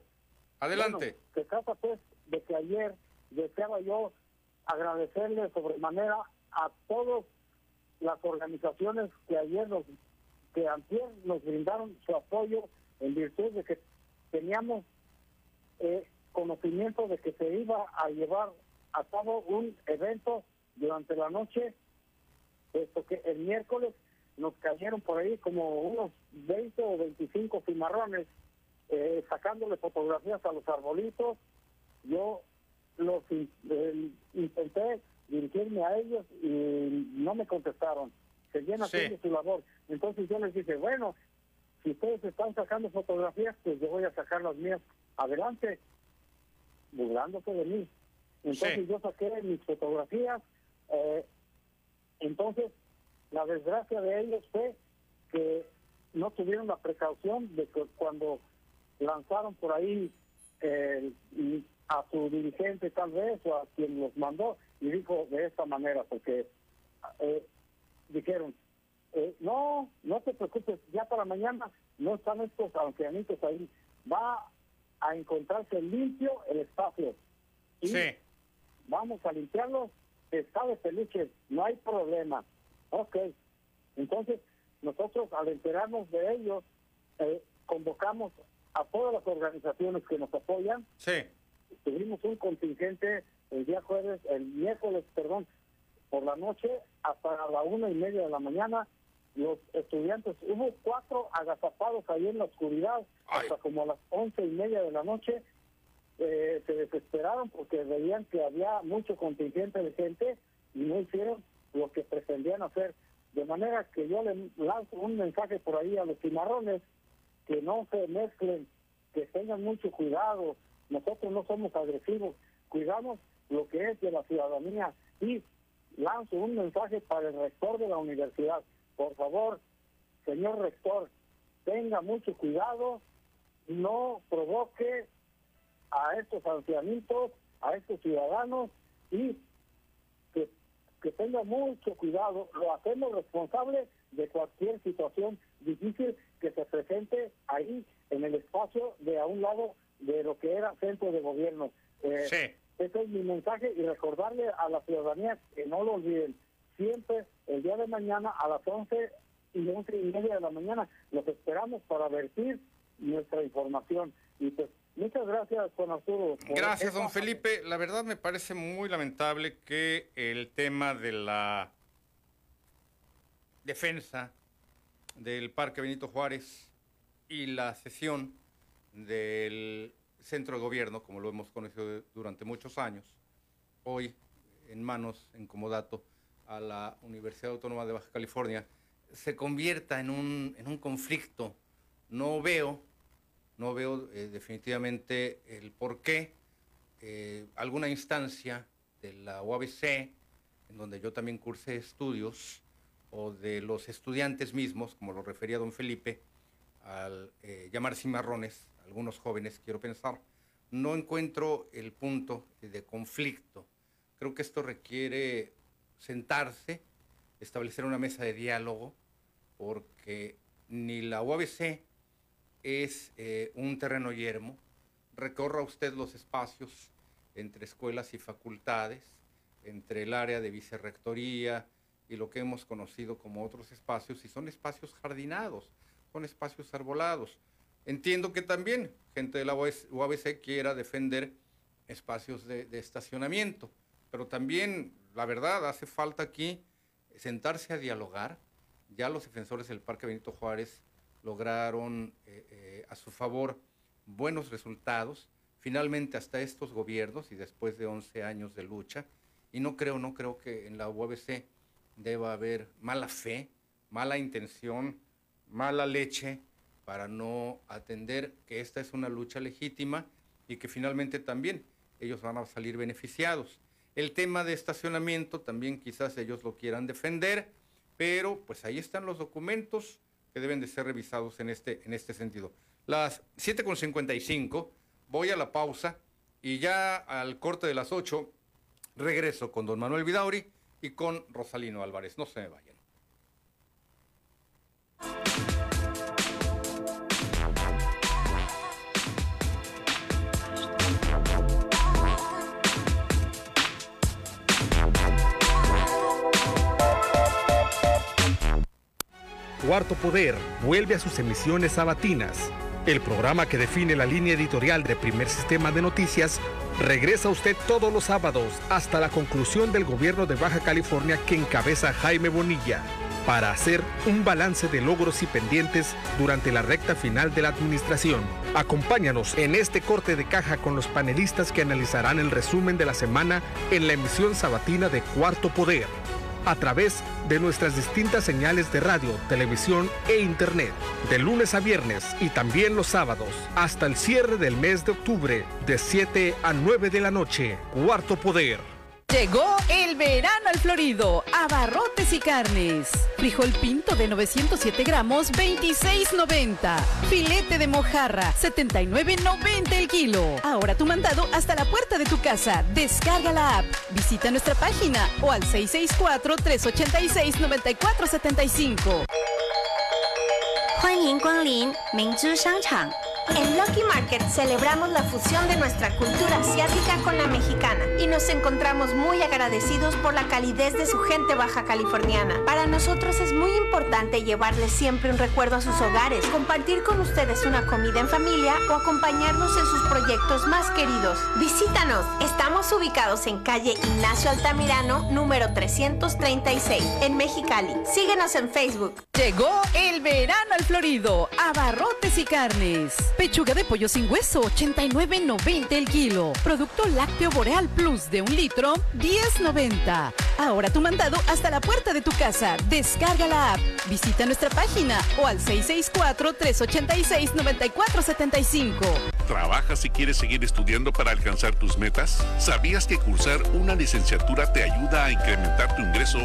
Adelante. se trata pues de que ayer deseaba yo agradecerle sobremanera a todas las organizaciones que ayer nos, que ayer nos brindaron su apoyo en virtud de que teníamos eh, conocimiento de que se iba a llevar a cabo un evento durante la noche, puesto que el miércoles nos cayeron por ahí como unos 20 o 25 cimarrones eh, sacándole fotografías a los arbolitos. Yo los eh, intenté dirigirme a ellos y no me contestaron. Seguían haciendo su labor. Entonces yo les dije, bueno, si ustedes están sacando fotografías, pues yo voy a sacar las mías adelante burlándose de mí. Entonces yo saqué mis fotografías. Eh, entonces, la desgracia de ellos fue que no tuvieron la precaución de que cuando lanzaron por ahí eh, a su dirigente tal vez o a quien los mandó y dijo de esta manera porque eh, dijeron no no te preocupes ya para mañana no están estos ancianitos ahí va a encontrarse limpio el espacio. sí. Vamos a limpiarlo, está de peluche, no hay problema. Ok. Entonces, nosotros al enterarnos de ellos, eh, convocamos a todas las organizaciones que nos apoyan. Sí. Tuvimos un contingente el día jueves, el miércoles, perdón, por la noche hasta la una y media de la mañana. Los estudiantes, hubo cuatro agazapados ahí en la oscuridad hasta como a las once y media de la noche. Eh, se desesperaron porque veían que había mucho contingente de gente y no hicieron lo que pretendían hacer. De manera que yo le lanzo un mensaje por ahí a los cimarrones que no se mezclen, que tengan mucho cuidado. Nosotros no somos agresivos, cuidamos lo que es de la ciudadanía y lanzo un mensaje para el rector de la universidad. Por favor, señor rector, tenga mucho cuidado, no provoque a estos ancianitos, a estos ciudadanos y que tenga mucho cuidado. Lo hacemos responsable de cualquier situación difícil que se presente ahí en el espacio de a un lado de lo que era centro de gobierno. Eh, Sí. ese es mi mensaje y recordarle a la ciudadanía que no lo olviden. Siempre el día de mañana a las 11 y 11 y media de la mañana los esperamos para vertir nuestra información. Y pues muchas gracias, Juan Arturo. Gracias, don Felipe. La verdad me parece muy lamentable que el tema de la defensa del Parque Benito Juárez y la sesión del centro de gobierno, como lo hemos conocido durante muchos años, hoy en manos, en comodato, a la Universidad Autónoma de Baja California, se convierta en un, en un conflicto. No veo, no veo eh, definitivamente el por qué eh, alguna instancia de la UABC, en donde yo también cursé estudios, o de los estudiantes mismos, como lo refería don Felipe, al eh, llamar cimarrones, algunos jóvenes, quiero pensar, no encuentro el punto de conflicto. Creo que esto requiere sentarse, establecer una mesa de diálogo, porque ni la UABC es eh, un terreno yermo. Recorra usted los espacios entre escuelas y facultades, entre el área de vicerrectoría y lo que hemos conocido como otros espacios, y son espacios jardinados, son espacios arbolados. Entiendo que también gente de la UABC quiera defender espacios de, de estacionamiento, pero también, la verdad, hace falta aquí sentarse a dialogar. Ya los defensores del Parque Benito Juárez lograron eh, eh, a su favor buenos resultados, finalmente hasta estos gobiernos y después de 11 años de lucha, y no creo, no creo que en la UABC deba haber mala fe, mala intención, mala leche para no atender que esta es una lucha legítima y que finalmente también ellos van a salir beneficiados. El tema de estacionamiento también quizás ellos lo quieran defender, pero pues ahí están los documentos que deben de ser revisados en este, en este sentido. Las 7.55, voy a la pausa y ya al corte de las 8 regreso con don Manuel Vidauri y con Rosalino Álvarez. No se me vayan. Cuarto Poder vuelve a sus emisiones sabatinas. El programa que define la línea editorial de Primer Sistema de Noticias regresa a usted todos los sábados hasta la conclusión del gobierno de Baja California que encabeza Jaime Bonilla para hacer un balance de logros y pendientes durante la recta final de la administración. Acompáñanos en este corte de caja con los panelistas que analizarán el resumen de la semana en la emisión sabatina de Cuarto Poder a través de nuestras distintas señales de radio, televisión e internet, de lunes a viernes y también los sábados, hasta el cierre del mes de octubre, de 7 a 9 de la noche. Cuarto Poder. Llegó el verano al Florido, abarrotes y carnes. Frijol pinto de 907 gramos, 26.90. Filete de mojarra, 79.90 el kilo. Ahora tu mandado hasta la puerta de tu casa. Descarga la app, visita nuestra página o al 664-386-9475. 欢迎光临明知商场， En Lucky Market celebramos la fusión de nuestra cultura asiática con la mexicana y nos encontramos muy agradecidos por la calidez de su gente baja californiana. Para nosotros es muy importante llevarles siempre un recuerdo a sus hogares, compartir con ustedes una comida en familia o acompañarnos en sus proyectos más queridos. Visítanos. Estamos ubicados en calle Ignacio Altamirano, número 336, en Mexicali. Síguenos en Facebook. Llegó el verano al Florido. Abarrotes y carnes. Pechuga de pollo sin hueso, 89.90 el kilo. Producto lácteo Boreal Plus de un litro, 10.90. Ahora tu mandado hasta la puerta de tu casa. Descarga la app, visita nuestra página o al 664-386-9475. ¿Trabajas y quieres seguir estudiando para alcanzar tus metas? ¿Sabías que cursar una licenciatura te ayuda a incrementar tu ingreso?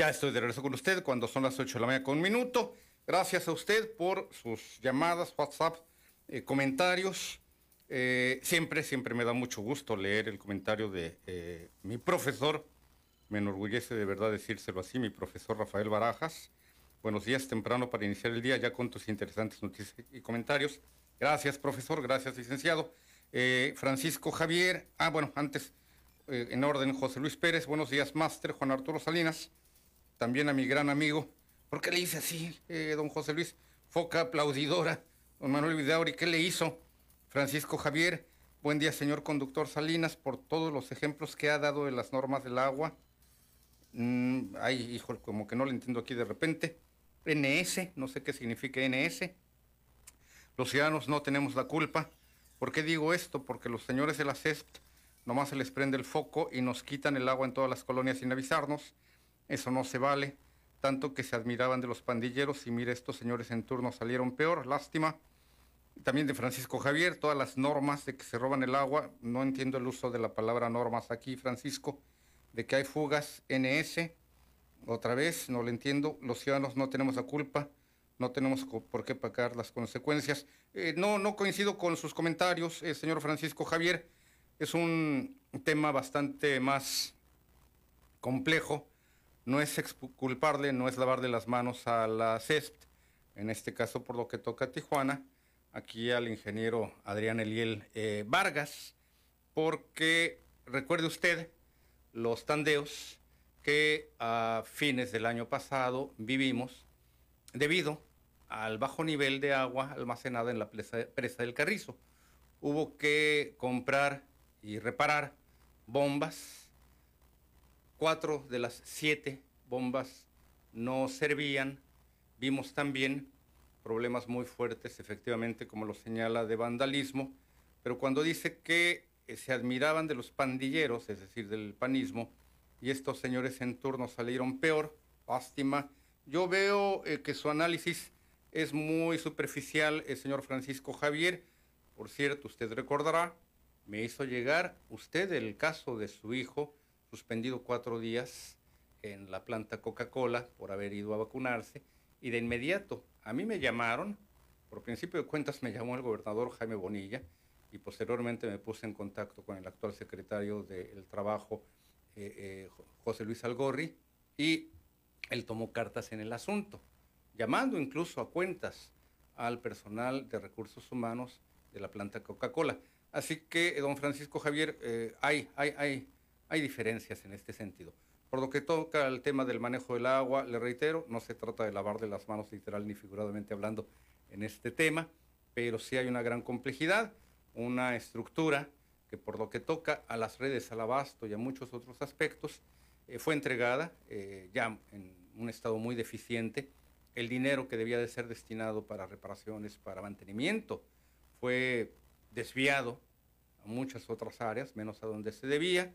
Ya estoy de regreso con usted cuando son las 8 de la mañana con un minuto. Gracias a usted por sus llamadas, WhatsApp, eh, comentarios. Eh, siempre, siempre me da mucho gusto leer el comentario de eh, mi profesor. Me enorgullece de verdad decírselo así, mi profesor Rafael Barajas. Buenos días, temprano para iniciar el día ya con tus interesantes noticias y comentarios. Gracias, profesor. Gracias, licenciado. Francisco Javier. Ah, bueno, antes, en orden, José Luis Pérez. Buenos días, máster. Juan Arturo Salinas. También a mi gran amigo. ¿Por qué le dice así, don José Luis? Foca aplaudidora. Don Manuel Vidauri, ¿qué le hizo? Francisco Javier, buen día, señor conductor Salinas, por todos los ejemplos que ha dado de las normas del agua. Mm, ay, hijo, como que no lo entiendo aquí de repente. NS, no sé qué significa NS. Los ciudadanos no tenemos la culpa. ¿Por qué digo esto? Porque los señores de la CESP nomás se les prende el foco y nos quitan el agua en todas las colonias sin avisarnos. Eso no se vale. Tanto que se admiraban de los pandilleros y mire, estos señores en turno salieron peor. Lástima también de Francisco Javier, todas las normas de que se roban el agua, no entiendo el uso de la palabra normas aquí, Francisco, de que hay fugas NS, otra vez, no lo entiendo, los ciudadanos no tenemos la culpa, no tenemos por qué pagar las consecuencias. Eh, no, no coincido con sus comentarios, eh, señor Francisco Javier, es un tema bastante más complejo, no es exculparle, no es lavarle las manos a la CESP, en este caso por lo que toca a Tijuana, aquí al ingeniero Adrián Eliel eh, Vargas, porque recuerde usted los tandeos que a fines del año pasado vivimos debido al bajo nivel de agua almacenada en la presa, presa del Carrizo. Hubo que comprar y reparar bombas. Cuatro de las siete bombas no servían. Vimos también problemas muy fuertes, efectivamente, como lo señala, de vandalismo, pero cuando dice que eh, se admiraban de los pandilleros, es decir, del panismo, y estos señores en turno salieron peor, lástima, yo veo eh, que su análisis es muy superficial, el señor Francisco Javier, por cierto, usted recordará, me hizo llegar usted el caso de su hijo, suspendido cuatro días en la planta Coca-Cola por haber ido a vacunarse, y de inmediato a mí me llamaron, por principio de cuentas me llamó el gobernador Jaime Bonilla y posteriormente me puse en contacto con el actual secretario del Trabajo, eh, eh, José Luis Algorri, y él tomó cartas en el asunto, llamando incluso a cuentas al personal de recursos humanos de la planta Coca-Cola. Así que, don Francisco Javier, eh, hay, hay, hay, hay diferencias en este sentido. Por lo que toca al tema del manejo del agua, le reitero, no se trata de lavarle las manos literal ni figuradamente hablando en este tema, pero sí hay una gran complejidad, una estructura que por lo que toca a las redes, al abasto y a muchos otros aspectos, eh, fue entregada eh, ya en un estado muy deficiente. El dinero que debía de ser destinado para reparaciones, para mantenimiento, fue desviado a muchas otras áreas, menos a donde se debía,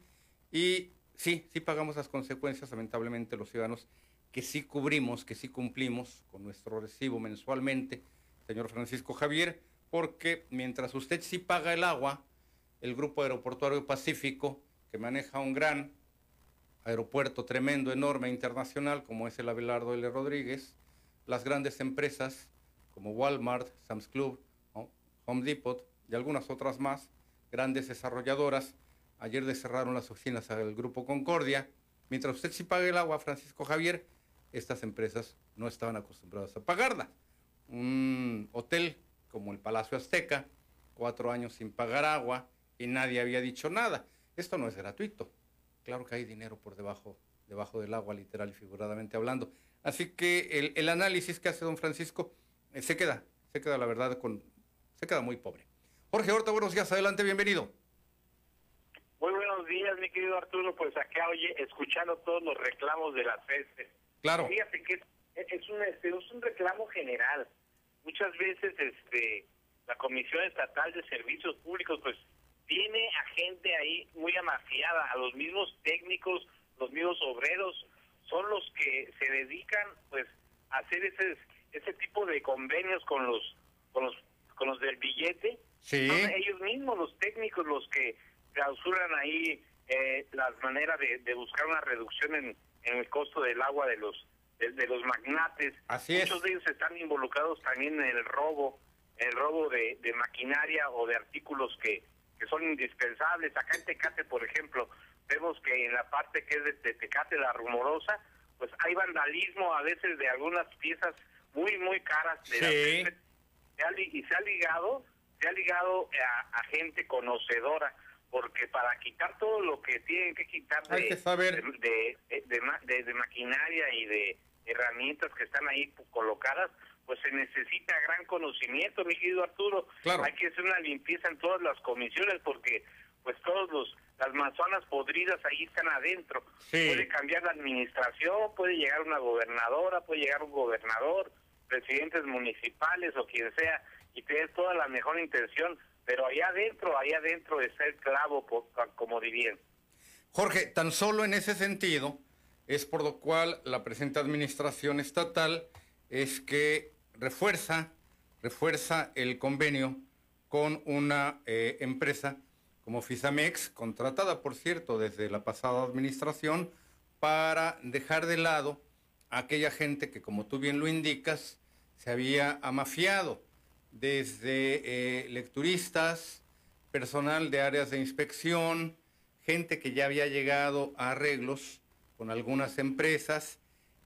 y sí, sí pagamos las consecuencias, lamentablemente los ciudadanos que sí cubrimos, que sí cumplimos con nuestro recibo mensualmente, señor Francisco Javier, porque mientras usted sí paga el agua, el Grupo Aeroportuario Pacífico, que maneja un gran aeropuerto tremendo, enorme, internacional, como es el Abelardo L. Rodríguez, las grandes empresas como Walmart, Sam's Club, Home Depot y algunas otras más, grandes desarrolladoras, Ayer cerraron las oficinas del Grupo Concordia. Mientras usted sí paga el agua, Francisco Javier, estas empresas no estaban acostumbradas a pagarla. Un hotel como el Palacio Azteca, cuatro años sin pagar agua y nadie había dicho nada. Esto no es gratuito. Claro que hay dinero por debajo, debajo del agua, literal y figuradamente hablando. Así que el, análisis que hace don Francisco eh, se queda, se queda la verdad con, se queda muy pobre. Jorge Horta, buenos días, adelante, bienvenido. Buenos días, mi querido Arturo. Pues acá, oye, escuchando todos los reclamos de las veces. Claro. Fíjate que es, un, este, es un reclamo general. Muchas veces este la Comisión Estatal de Servicios Públicos, pues, tiene a gente ahí muy amafiada, a los mismos técnicos, los mismos obreros, son los que se dedican, pues, a hacer ese, ese tipo de convenios con los, con los, con los del billete. Sí. Son ellos mismos, los técnicos, los que clausuran ahí eh, las maneras de, buscar una reducción en, el costo del agua de los de, los magnates. Así Muchos de ellos están involucrados también en el robo el robo de, de maquinaria o de artículos que, que son indispensables. Acá en Tecate, por ejemplo, vemos que en la parte que es de, de Tecate, la rumorosa, pues hay vandalismo a veces de algunas piezas muy, muy caras de la Sí. li- y se ha ligado, se ha ligado a, a gente conocedora, porque para quitar todo lo que tienen que quitar de, Hay que saber. de, de, de ma- de- de maquinaria y de herramientas que están ahí colocadas, pues se necesita gran conocimiento, mi querido Arturo. Claro. Hay que hacer una limpieza en todas las comisiones porque pues todos los las manzanas podridas ahí están adentro. Sí. Puede cambiar la administración, puede llegar una gobernadora, puede llegar un gobernador, presidentes municipales o quien sea y tener toda la mejor intención, pero allá adentro, allá adentro está el clavo, como dirían. Jorge, tan solo en ese sentido es por lo cual la presente administración estatal es que refuerza, refuerza el convenio con una eh, empresa como Fisamex, contratada por cierto desde la pasada administración, para dejar de lado a aquella gente que como tú bien lo indicas, se había amafiado desde eh, lecturistas, personal de áreas de inspección, gente que ya había llegado a arreglos con algunas empresas,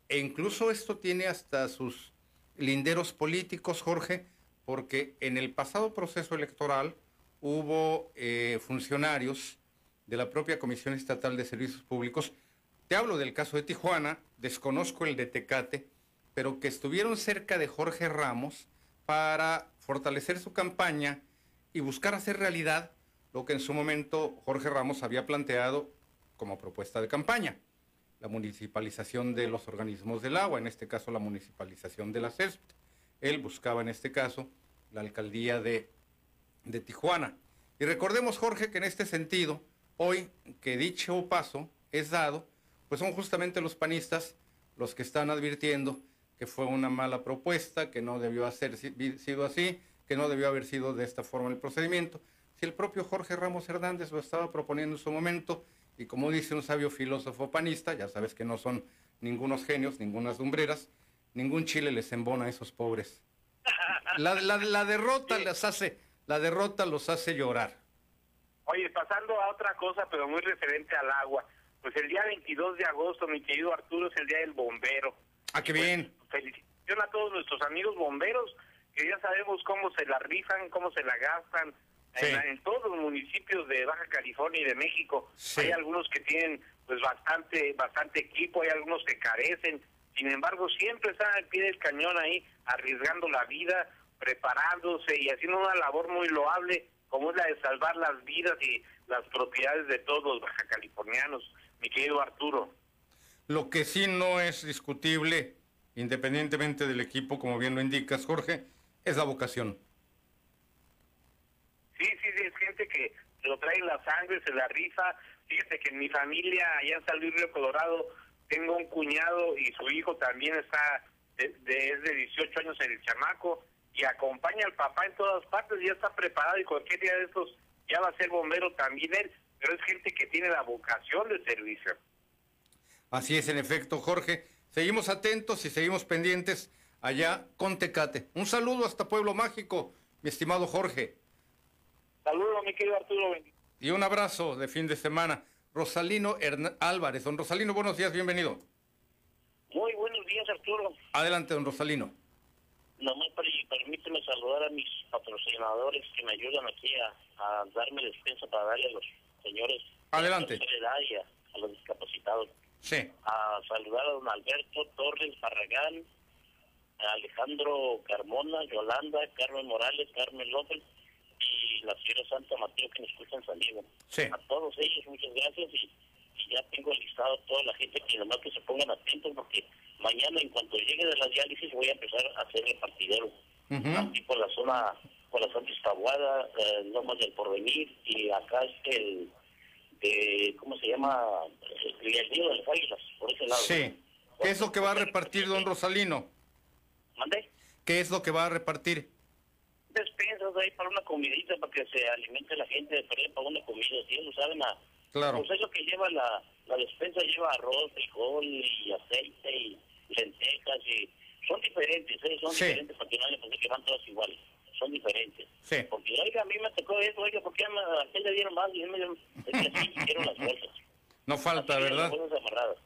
e incluso esto tiene hasta sus linderos políticos, Jorge, porque en el pasado proceso electoral hubo eh, funcionarios de la propia Comisión Estatal de Servicios Públicos, te hablo del caso de Tijuana, desconozco el de Tecate, pero que estuvieron cerca de Jorge Ramos para fortalecer su campaña y buscar hacer realidad lo que en su momento Jorge Ramos había planteado como propuesta de campaña, la municipalización de los organismos del agua, en este caso la municipalización de la CESP. Él buscaba en este caso la alcaldía de, de Tijuana. Y recordemos, Jorge, que en este sentido, hoy que dicho paso es dado, pues son justamente los panistas los que están advirtiendo que fue una mala propuesta, que no debió haber sido así, que no debió haber sido de esta forma el procedimiento. Si el propio Jorge Ramos Hernández lo estaba proponiendo en su momento, y como dice un sabio filósofo panista, ya sabes que no son ningunos genios, ningunas lumbreras, ningún chile les embona a esos pobres. La, la, la derrota les hace, la derrota los hace llorar. Oye, pasando a otra cosa, pero muy referente al agua. Pues el día 22 de agosto, mi querido Arturo, es el día del bombero. Ah, qué bien. Felicitación a todos nuestros amigos bomberos, que ya sabemos cómo se la rifan, cómo se la gastan. Sí. En, en todos los municipios de Baja California y de México Sí. hay algunos que tienen pues bastante bastante equipo, hay algunos que carecen. Sin embargo, siempre están al pie del cañón ahí, arriesgando la vida, preparándose y haciendo una labor muy loable, como es la de salvar las vidas y las propiedades de todos los baja californianos, mi querido Arturo. Lo que sí no es discutible, independientemente del equipo, como bien lo indicas, Jorge, es la vocación. Sí, sí, sí, es gente que lo trae la sangre, se la rifa. Fíjate que en mi familia, allá en San Luis Río Colorado, tengo un cuñado y su hijo también está, de, de- de 18 años en el chamaco, y acompaña al papá en todas partes, ya está preparado y cualquier día de estos ya va a ser bombero también él, pero es gente que tiene la vocación de servicio. Así es, en efecto, Jorge. Seguimos atentos y seguimos pendientes allá con Tecate. Un saludo hasta Pueblo Mágico, mi estimado Jorge. Saludos, mi querido Arturo. Y un abrazo de fin de semana. Rosalino Hern- Álvarez. Don Rosalino, buenos días, bienvenido. Muy buenos días, Arturo. Adelante, don Rosalino. Nomás per- permíteme saludar a mis patrocinadores que me ayudan aquí a, a darme despensa para darle a los señores Adelante. de edad y a, a los discapacitados. Sí. A saludar a don Alberto Torres Barragán, a Alejandro Carmona, Yolanda, Carmen Morales, Carmen López y la señora Santa Mateo que me escucha en San Diego. Sí. A todos ellos, muchas gracias y, y ya tengo listado a toda la gente que nomás que se pongan atentos porque mañana en cuanto llegue de la diálisis voy a empezar a hacer repartidero aquí por la zona, por la zona Iztahuada, eh, Lomas del Porvenir y acá es el de, ¿cómo se llama? El, río de las Águilas, por ese lado. Sí. ¿Qué es lo que va a repartir don Rosalino? ¿Mande? ¿Qué es lo que va a repartir? Despensas ahí para una comidita, para que se alimente la gente, para una comida, si ellos saben a... Claro. Pues es lo que lleva la, la despensa, lleva arroz, frijol y aceite y lentejas y... Son diferentes, ¿eh? Son Sí. diferentes para que no pensar que van todas iguales. Son diferentes. Sí. Porque, oiga, a mí me tocó eso, oiga, ¿por qué a aquel le dieron más y me dieron? Es que así hicieron las bolsas. No falta, Así, ¿verdad? Las amarradas.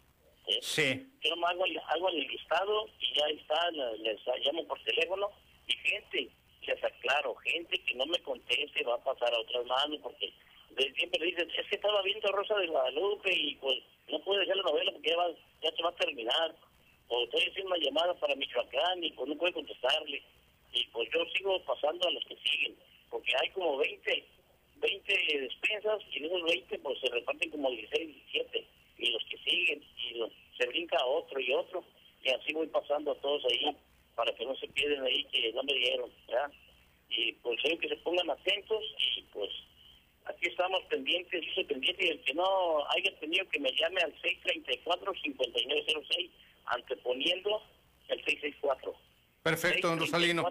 ¿eh? Sí. Yo nomás hago, hago el listado y ya está, les llamo por teléfono y gente, les aclaro, gente que no me conteste va a pasar a otras manos porque de- siempre dicen, es que estaba viendo Rosa de Guadalupe y pues no pude dejar la novela porque ya, va- ya se va a terminar. O estoy haciendo una llamada para Michoacán y pues no puedo contestarle. Y pues yo sigo pasando a los que siguen, porque hay como 20, 20 despensas y de esos 20 pues se reparten como 16, 17 y los que siguen y se brinca otro y otro y así voy pasando a todos ahí para que no se pierden ahí que no me dieron, ¿verdad? Y pues que se pongan atentos y pues aquí estamos pendientes, soy pendiente y el que no haya tenido que me llame al 634-5906 anteponiendo el 664. Perfecto, don Rosalino.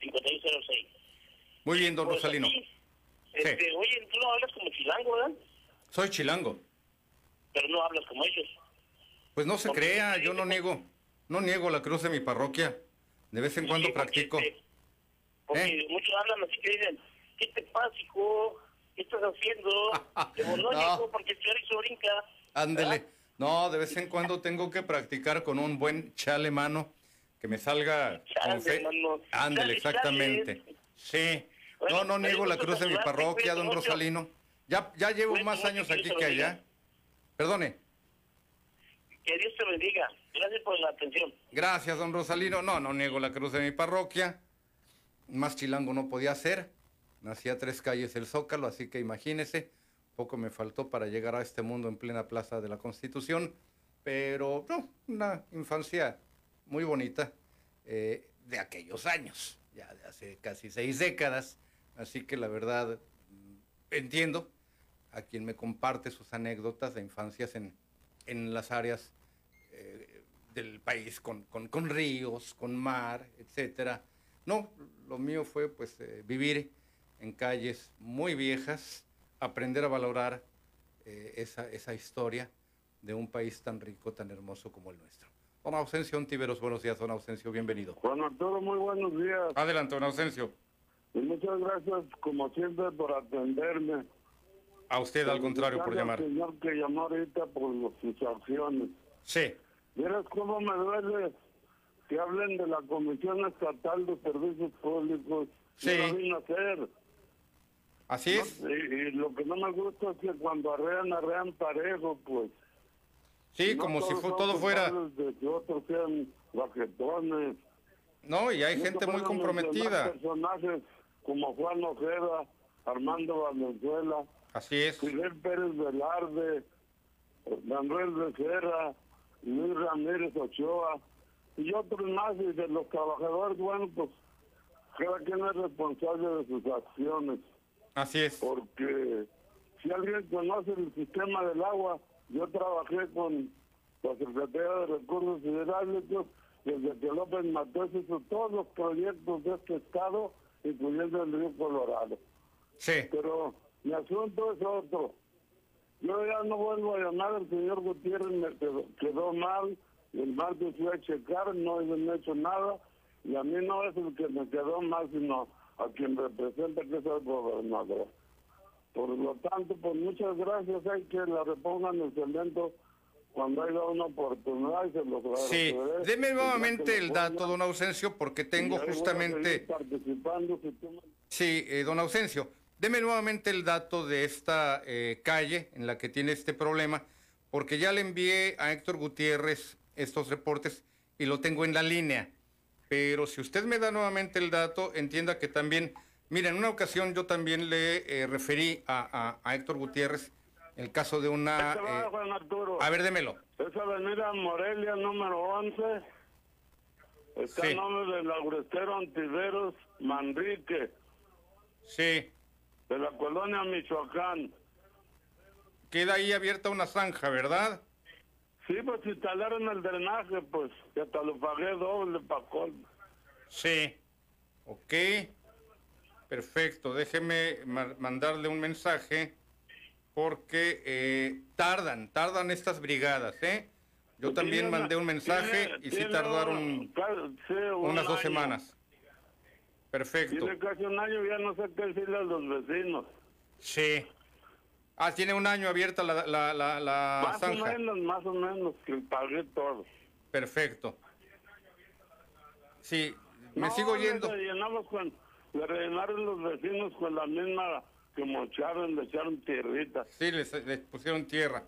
5106. Muy bien, don Pues Rosalino. aquí, Este, Oye, tú no hablas como chilango, ¿verdad? Soy chilango. Pero no hablas como ellos. Pues no se Porque crea, yo no niego, no niego la cruz de mi parroquia. De vez en cuando practico. Porque ¿Eh? muchos hablan así que dicen, ¿qué te pasa, hijo? ¿Qué estás haciendo? *laughs* Bolonia, No. hijo, porque el chorizo brinca. Ándele. No, de vez en cuando tengo que practicar con un buen chale mano que me salga Chale, exactamente. Sí. Bueno, No, no me niego la cruz de mi parroquia, don mucho. Rosalino. Ya, ya llevo Cuídate más años aquí que allá. Perdone. Que Dios te bendiga. Gracias por la atención. Gracias, don Rosalino. No, no niego la cruz de mi parroquia. Más chilango no podía ser. Nací a tres calles del Zócalo, así que imagínese, poco me faltó para llegar a este mundo en plena plaza de la Constitución. Pero, no, una infancia muy bonita eh, de aquellos años, ya de hace casi seis décadas. Así que la verdad, mm, entiendo a quien me comparte sus anécdotas de infancias en, en las áreas eh, del país con, con- con ríos, con mar, etcétera. No, lo mío fue pues eh, vivir en calles muy viejas, aprender a valorar esa, esa historia de un país tan rico, tan hermoso como el nuestro. Don Ausencio Ontiveros, buenos días, don Ausencio, bienvenido. Juan Arturo, muy buenos días. Adelante, don Ausencio. Y muchas gracias, como siempre, por atenderme. A usted, al contrario, por llamar. al señor que llamó ahorita por sus acciones. Sí. Vieras cómo me duele que hablen de la Comisión Estatal de Servicios Públicos. Sí. No vino a hacer. Así es. Y, y lo que no me gusta es que cuando arrean, arrean parejo, pues. Sí, No como si fu- todo fuera... culpables De que otros sean baquetones. No, y hay No gente muy comprometida. personajes como Juan Ojeda, Armando Valenzuela, Así es. Fidel Pérez Velarde, Manuel Becerra, Luis Ramírez Ochoa y otros más y de los trabajadores, bueno, pues cada quien es responsable de sus acciones. Así es. Porque si alguien conoce el sistema del agua, yo trabajé con la Secretaría de Recursos Hidráulicos desde que López Mateos hizo todos los proyectos de este estado, incluyendo el río Colorado. Sí. Pero mi asunto es otro. Yo ya no vuelvo a llamar al señor Gutiérrez, me quedó, quedó mal, el martes fui a checar, no he hecho nada, y a mí no es el que me quedó mal, sino a quien representa que es el gobernador. Por lo tanto, pues muchas gracias, hay que la repongan el cemento cuando haya una oportunidad y se lo Sí, agradeceré. deme nuevamente el dato, don Ausencio, porque tengo justamente... seguir participando si tú me- Sí, eh, don Ausencio, deme nuevamente el dato de esta eh, calle en la que tiene este problema, porque ya le envié a Héctor Gutiérrez estos reportes y lo tengo en la línea. Pero si usted me da nuevamente el dato, entienda que también, mira, en una ocasión yo también le eh, referí a, a- a Héctor Gutiérrez el caso de una... Va, eh, Juan Arturo. a ver, démelo. Es Avenida Morelia número 11. Está Sí. el nombre del Aurestero Antiveros Manrique. Sí. De la colonia Michoacán. Queda ahí abierta una zanja, ¿verdad? Sí, pues instalaron el drenaje, pues, que hasta lo pagué doble para colmo. Sí. Ok. Perfecto. Déjeme ma- mandarle un mensaje porque eh, tardan, tardan estas brigadas, ¿eh? Yo también Tiene mandé un mensaje tiene- y sí tardaron un- ca- sí, un unas dos año. semanas. Perfecto. Tiene casi un año, ya no sé qué decirle a los vecinos. Sí. Ah, tiene un año abierta la, la, la, la más zanja. o menos, más o menos, que pagué todo. Perfecto. Sí, me No, sigo yendo. con, le rellenaron los vecinos con la misma que mocharon, le echaron tierrita. Sí, les, les pusieron tierra.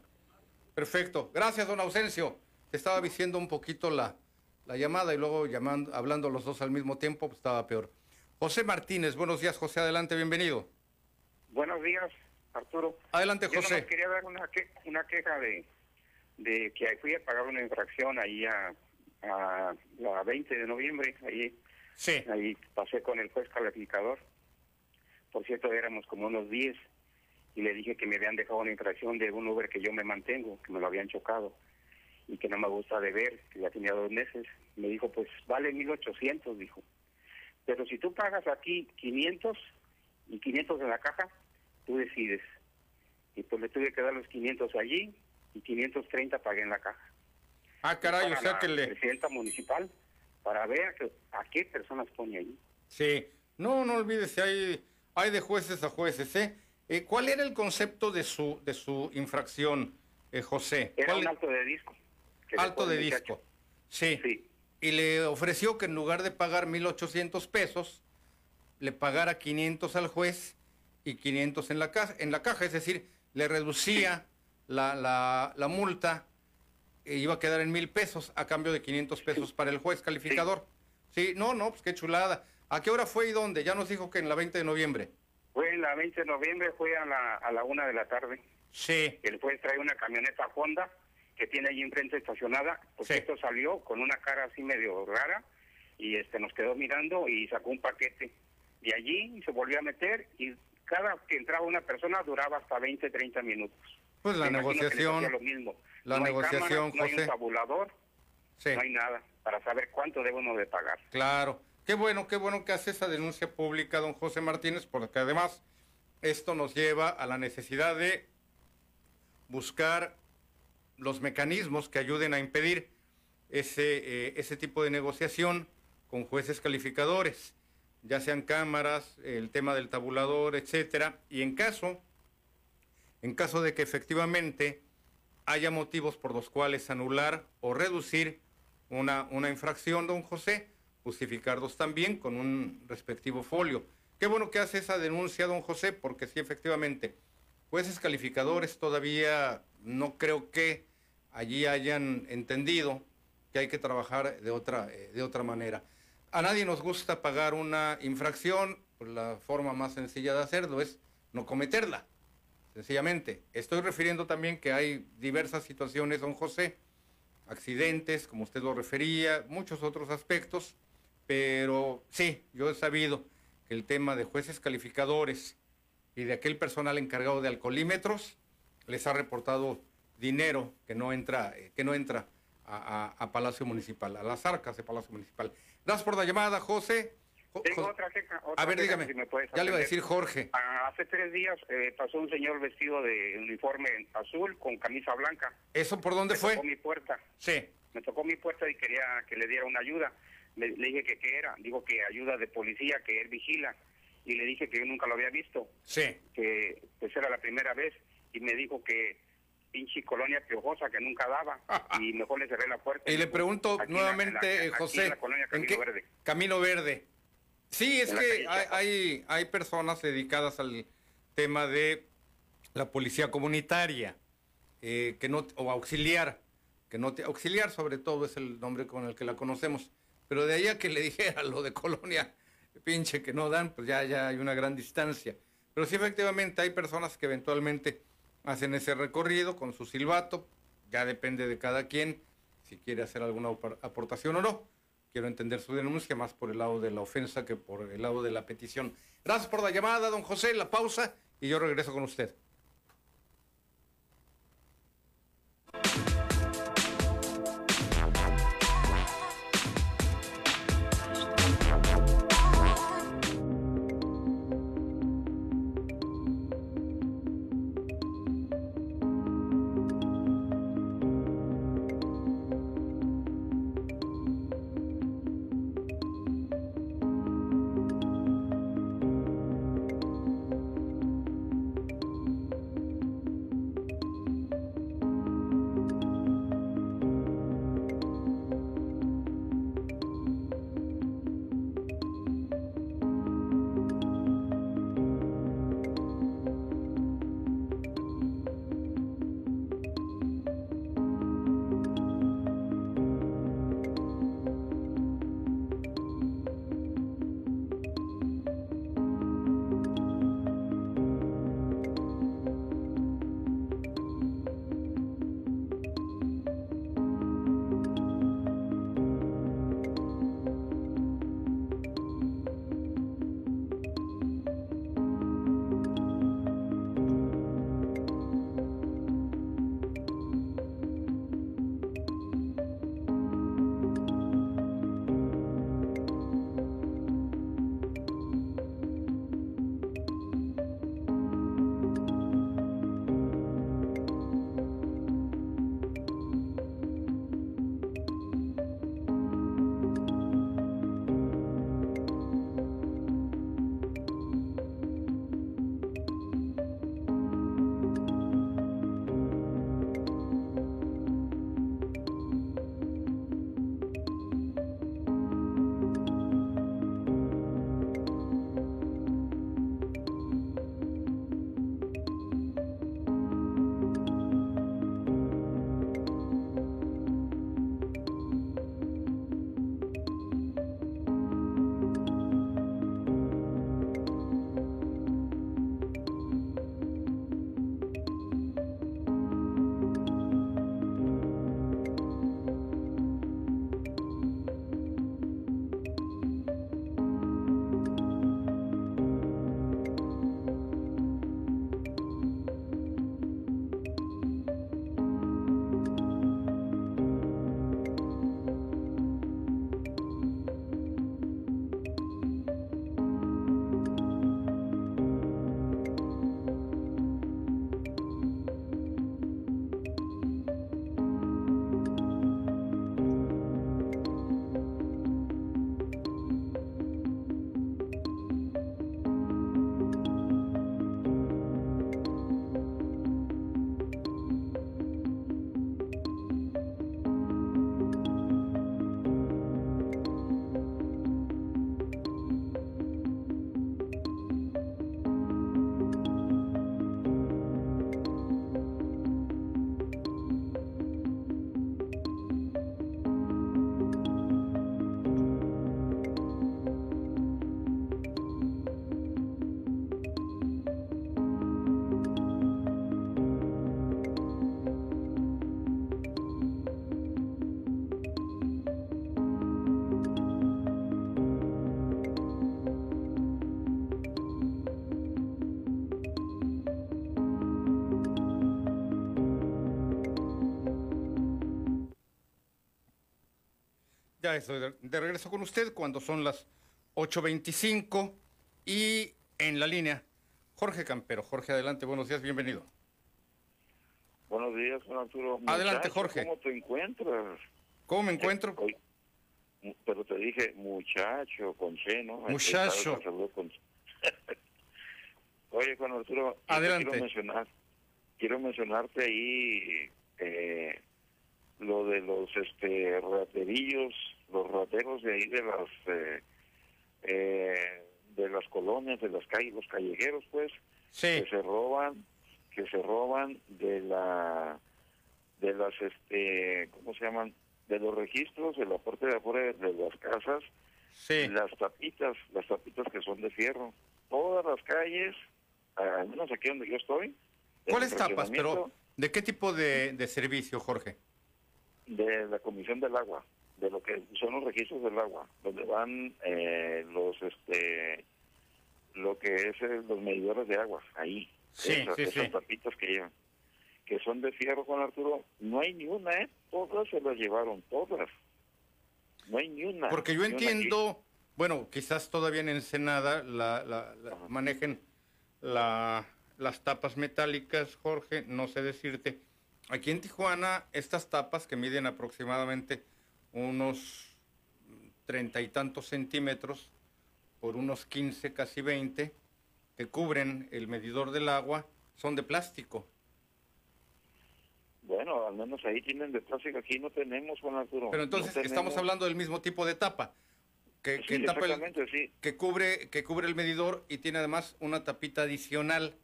Perfecto. Gracias, don Ausencio. Te estaba diciendo un poquito la, la llamada y luego llamando, hablando los dos al mismo tiempo, pues estaba peor. José Martínez, buenos días, José, adelante, bienvenido. Buenos días, Arturo. Adelante, Yo José. quería dar una, que- una queja de, de que fui a pagar una infracción ahí a, a la 20 de noviembre. Ahí, sí. ahí pasé con el juez calificador. Por cierto, éramos como unos 10 y le dije que me habían dejado una infracción de un Uber que yo me mantengo, que me lo habían chocado y que no me gusta de ver, que ya tenía dos meses. Me dijo, pues vale 1800, dijo. Pero si tú pagas aquí 500 y 500 en la caja, tú decides. Y pues le tuve que dar los 500 allí y 530 pagué en la caja. Ah, caray, o sea la que le... presidenta municipal para ver a, qué- a qué personas pone allí. Sí. No, no olvides, hay, hay de jueces a jueces, ¿eh? Eh, ¿Cuál era el concepto de su, de su infracción, eh, José? Era ¿Cuál- un alto de disco. Alto de disco. Sí. Y le ofreció que en lugar de pagar 1.800 pesos, le pagara 500 al juez y 500 en la, caja, en la caja. Es decir, le reducía la, la, la multa iba a quedar en mil pesos a cambio de 500 pesos para el juez calificador. Sí. no, no, pues qué chulada. ¿A qué hora fue y dónde? Ya nos dijo que en la 20 de noviembre. Fue en la 20 de noviembre, fue a la, a la una de la tarde. Sí. El juez trae una camioneta Honda que tiene allí enfrente estacionada. Pues esto salió con una cara así medio rara y este nos quedó mirando y sacó un paquete. De allí se volvió a meter y cada que entraba una persona duraba hasta 20, 30 minutos. Pues la Me negociación, lo mismo. la No hay negociación, No hay José. un tabulador, Sí. no hay nada para saber cuánto debe uno de pagar. Claro. Qué bueno, qué bueno que hace esa denuncia pública, don José Martínez, porque además esto nos lleva a la necesidad de buscar los mecanismos que ayuden a impedir ese, eh, ese tipo de negociación con jueces calificadores, ya sean cámaras, el tema del tabulador, etcétera, y en caso, en caso de que efectivamente haya motivos por los cuales anular o reducir una, una infracción, don José, justificarlos también con un respectivo folio. Qué bueno que hace esa denuncia, don José, porque sí, efectivamente, jueces calificadores todavía no creo que allí hayan entendido que hay que trabajar de otra, eh, de otra manera. A nadie nos gusta pagar una infracción, pues la forma más sencilla de hacerlo es no cometerla, sencillamente. Estoy refiriendo también que hay diversas situaciones, don José, accidentes, como usted lo refería, muchos otros aspectos, pero sí, yo he sabido que el tema de jueces calificadores y de aquel personal encargado de alcoholímetros les ha reportado dinero que no entra, eh, que no entra a, a- Palacio Municipal, a las arcas de Palacio Municipal. Gracias por la llamada, José. Tengo otra queja. otra a ver, queja, dígame. si me puedes Ya le iba a decir Jorge. Ah, hace tres días eh, pasó un señor vestido de uniforme azul con camisa blanca. ¿Eso por dónde me fue? Tocó mi puerta. Sí. Me tocó mi puerta y quería que le diera una ayuda. Le, le dije que qué era. Digo que ayuda de policía, que él vigila. Y le dije que yo nunca lo había visto. Sí. Que pues era la primera vez. Y me dijo que pinche colonia piojosa que nunca daba. *laughs* y mejor le cerré la puerta. Y le pregunto la- nuevamente, la- José, en la colonia ¿en Camino qué- Verde. Camino Verde. Sí, es que hay, hay, hay personas dedicadas al tema de la policía comunitaria, eh, que no, o auxiliar, que no te, auxiliar sobre todo es el nombre con el que la conocemos, pero de ahí a que le *laughs* dijera lo de colonia pinche que no dan, pues ya, ya hay una gran distancia. Pero sí, efectivamente, hay personas que eventualmente hacen ese recorrido con su silbato, ya depende de cada quien si quiere hacer alguna apor- aportación o no. Quiero entender su denuncia más por el lado de la ofensa que por el lado de la petición. Gracias por la llamada, don José, la pausa y yo regreso con usted. Ya estoy de, regreso con usted cuando son las 8.25 y en la línea Jorge Campero. Jorge, adelante, buenos días, bienvenido. Buenos días, Juan Arturo. Adelante, Muchacho, Jorge. ¿Cómo te encuentras? ¿Cómo me encuentro? Oye, pero te dije muchacho con C, ¿no? Muchacho. *laughs* Oye, Juan Arturo, Adelante. quiero mencionar, quiero mencionarte ahí eh, lo de los este raterillos, los rateros de ahí de las eh, eh, de las colonias, de las calles, los callejeros, pues, que se roban, que se roban de la de las este cómo se llaman de los registros de la parte de afuera de las casas las tapitas las tapitas que son de fierro. Todas las calles al menos aquí donde yo estoy ¿Cuáles tapas? Pero, ¿de qué tipo de, de servicio, Jorge? de la comisión del agua de lo que son los registros del agua donde van eh, los este lo que es eh, los medidores de agua ahí Sí, esas, sí, esas sí. tapitas que llevan que son de fierro con Arturo no hay ni una eh todas se las llevaron todas no hay ni una Porque yo aquí. entiendo, bueno, quizás todavía en Ensenada la, la- la- manejen la- las tapas metálicas, Jorge, no sé decirte. Aquí en Tijuana, estas tapas que miden aproximadamente unos treinta y tantos centímetros por unos 15, casi 20, que cubren el medidor del agua, son de plástico. bueno al menos ahí tienen de plástico aquí no tenemos Juan Arturo Pero entonces No estamos tenemos. hablando del mismo tipo de tapa. Que, que Sí, tapa el- exactamente, sí. que cubre que cubre el medidor y tiene además una tapita adicional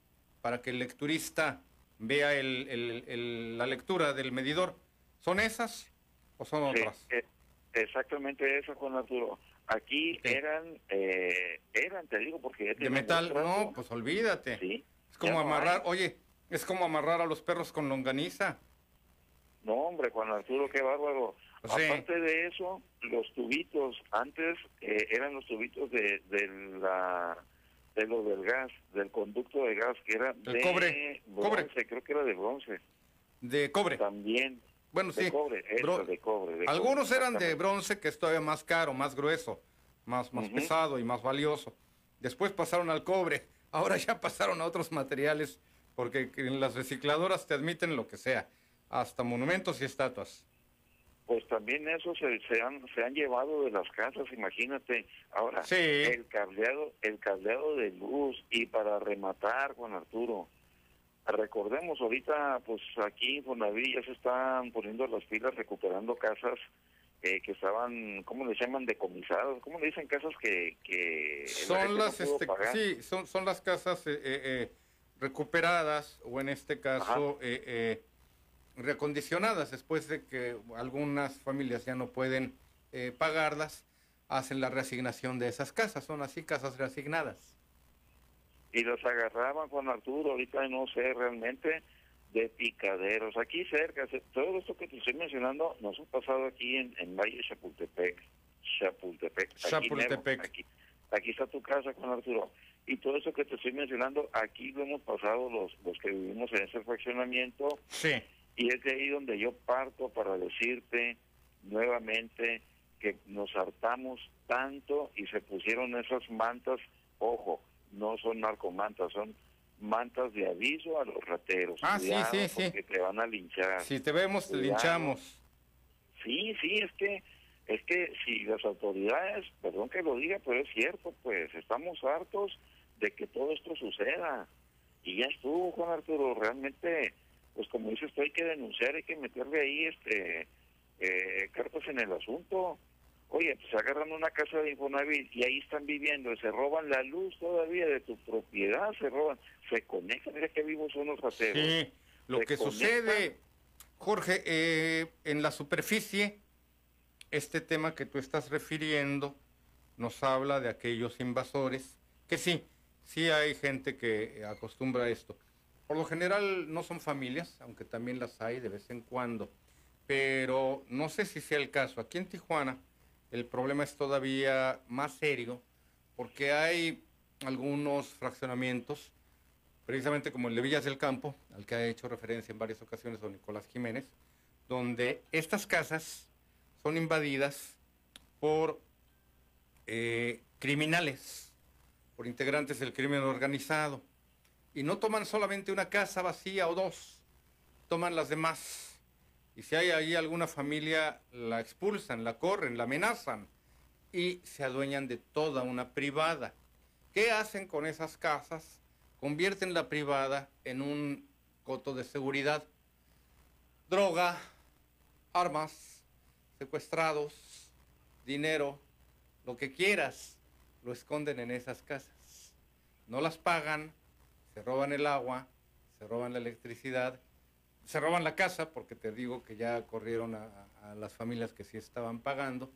para que el lecturista vea el- el- la lectura del medidor. ¿Son esas o son Sí, otras? eh, exactamente eso, Juan Arturo. Aquí eran, eh, eran, te digo, porque De metal, no, pues olvídate. es como no amarrar, hay. oye, es como amarrar a los perros con longaniza. No, hombre, Juan Arturo, qué bárbaro. Pues sí. Aparte de eso, los tubitos, antes eh, eran los tubitos de, de la de lo del gas, del conducto de gas, que era de cobre, bronce, cobre. creo que era de bronce. De cobre. También. Bueno, de sí. cobre, eso, Bro- de cobre. de Algunos cobre, eran de bronce, que es todavía más caro, más grueso, más, más pesado y más valioso. Después pasaron al cobre, *laughs* ahora ya pasaron a otros materiales, porque en las recicladoras te admiten lo que sea, hasta monumentos y estatuas. Pues también eso se, se, han, se han llevado de las casas, imagínate. Ahora, Sí. el cableado el cableado de luz y para rematar, Juan Arturo, recordemos ahorita, pues aquí en Fonaví ya se están poniendo las pilas recuperando casas eh, que estaban, ¿cómo les llaman? Decomisadas. ¿Cómo le dicen casas que, que Son las, este, sí, son, son las casas eh, eh, eh, recuperadas o en este caso eh, eh, recondicionadas después de que algunas familias ya no pueden eh, pagarlas, hacen la reasignación de esas casas, son así casas reasignadas. Y los agarraban Juan Arturo, ahorita no sé realmente, de picaderos. Aquí cerca, todo esto que te estoy mencionando nos ha pasado aquí en, en Valle Chapultepec. Chapultepec. Chapultepec. Aquí, aquí está tu casa, Juan Arturo. Y todo eso que te estoy mencionando, aquí lo hemos pasado los, los que vivimos en ese fraccionamiento. Sí. Y es de ahí donde yo parto para decirte nuevamente que nos hartamos tanto y se pusieron esas mantas, ojo, no son narcomantas, son mantas de aviso a los rateros. Ah, sí, Cuidado, sí, sí. Porque te van a linchar. Si te vemos, te linchamos. Sí, sí, es que es que si las autoridades, perdón que lo diga, pero es cierto, pues estamos hartos de que todo esto suceda. Y ya estuvo, Juan Arturo, realmente, pues como dices hay que denunciar, hay que meterle ahí este eh, cartas en el asunto. Oye, pues agarran una casa de Infonavit y ahí están viviendo, y se roban la luz todavía de tu propiedad, se roban, se conectan, mira que vivos son los rateros. Sí, lo Se que conectan. sucede, Jorge, eh, en la superficie, este tema que tú estás refiriendo nos habla de aquellos invasores, que sí, sí hay gente que acostumbra a esto. Por lo general no son familias, aunque también las hay de vez en cuando, pero no sé si sea el caso. Aquí en Tijuana el problema es todavía más serio porque hay algunos fraccionamientos precisamente como el de Villas del Campo, al que ha hecho referencia en varias ocasiones don Nicolás Jiménez, donde estas casas son invadidas por eh, criminales, por integrantes del crimen organizado. Y no toman solamente una casa vacía o dos, toman las demás. Y si hay ahí alguna familia, la expulsan, la corren, la amenazan y se adueñan de toda una privada. ¿Qué hacen con esas casas? Convierten la privada en un coto de seguridad. Droga, armas, secuestrados, dinero, lo que quieras, lo esconden en esas casas. No las pagan, se roban el agua, se roban la electricidad, se roban la casa, porque te digo que ya corrieron a, las familias que sí estaban pagando,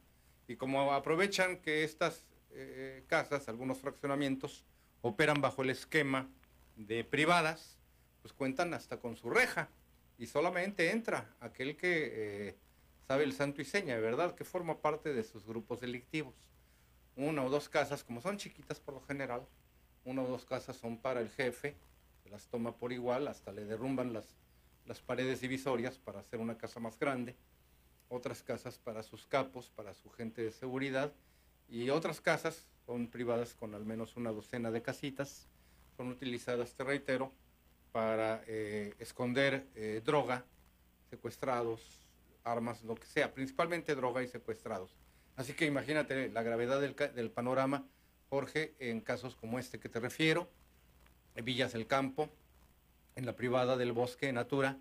y como aprovechan que estas eh, casas, algunos fraccionamientos, operan bajo el esquema de privadas, pues cuentan hasta con su reja, y solamente entra aquel que eh, sabe el santo y seña, ¿verdad? Que forma parte de sus grupos delictivos. Una o dos casas, como son chiquitas por lo general, una o dos casas son para el jefe, las toma por igual, hasta le derrumban las, las paredes divisorias para hacer una casa más grande, otras casas para sus capos, para su gente de seguridad, y otras casas son privadas con al menos una docena de casitas, son utilizadas, te reitero, para eh, esconder eh, droga, secuestrados, armas, lo que sea, principalmente droga y secuestrados. Así que imagínate la gravedad del, del panorama, Jorge, en casos como este que te refiero, Villas del Campo, en la privada del bosque Natura,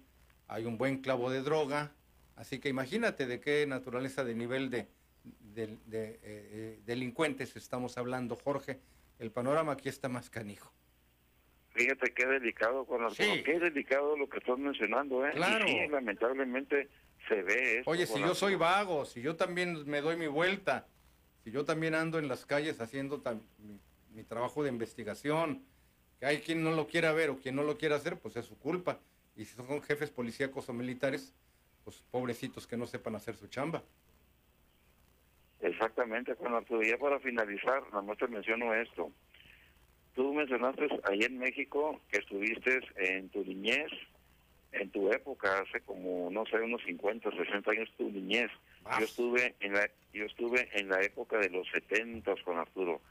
hay un buen clavo de droga, así que imagínate de qué naturaleza de nivel de, de- de, eh, eh, delincuentes estamos hablando, Jorge. El panorama aquí está más canijo. Fíjate qué delicado, Juan Arturo, qué delicado lo que estás mencionando, ¿eh? Y Claro. sí, lamentablemente se ve eso. Oye, si yo soy vago, si yo también me doy mi vuelta, si yo también ando en las calles haciendo mi, mi trabajo de investigación, que hay quien no lo quiera ver o quien no lo quiera hacer, pues es su culpa. Y si son jefes policíacos o militares, pues pobrecitos que no sepan hacer su chamba. Exactamente, Juan Arturo. Ya para finalizar, nada más te menciono esto. Tú mencionaste ahí en México que estuviste en tu niñez, en tu época, hace como, no sé, unos 50, 60 años tu niñez. Yo estuve en la yo estuve en la época de los 70, Juan Arturo.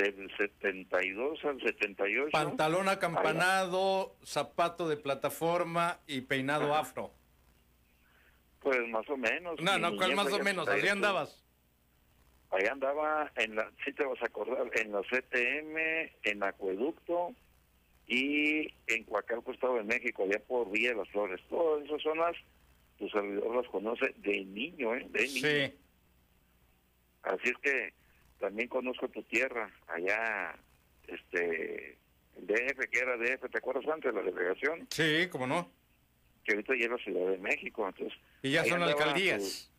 Del 72 al 78. Pantalón acampanado, zapato de plataforma y peinado afro. Pues más o menos. No, no, ¿cuál más o menos? estuve. andabas. Ahí andaba, en la, si te vas a acordar, en la CTM, en Acueducto y en Coacalco, Estado de México, allá por Villa de las Flores. Todas esas zonas, tu servidor las conoce de niño, ¿eh? De niño. Sí. Así es que también conozco tu tierra, allá, este, el DF, que era DF, ¿te acuerdas antes de la delegación? Sí, cómo no. Que ahorita ya es la Ciudad de México, entonces... Y ya son alcaldías.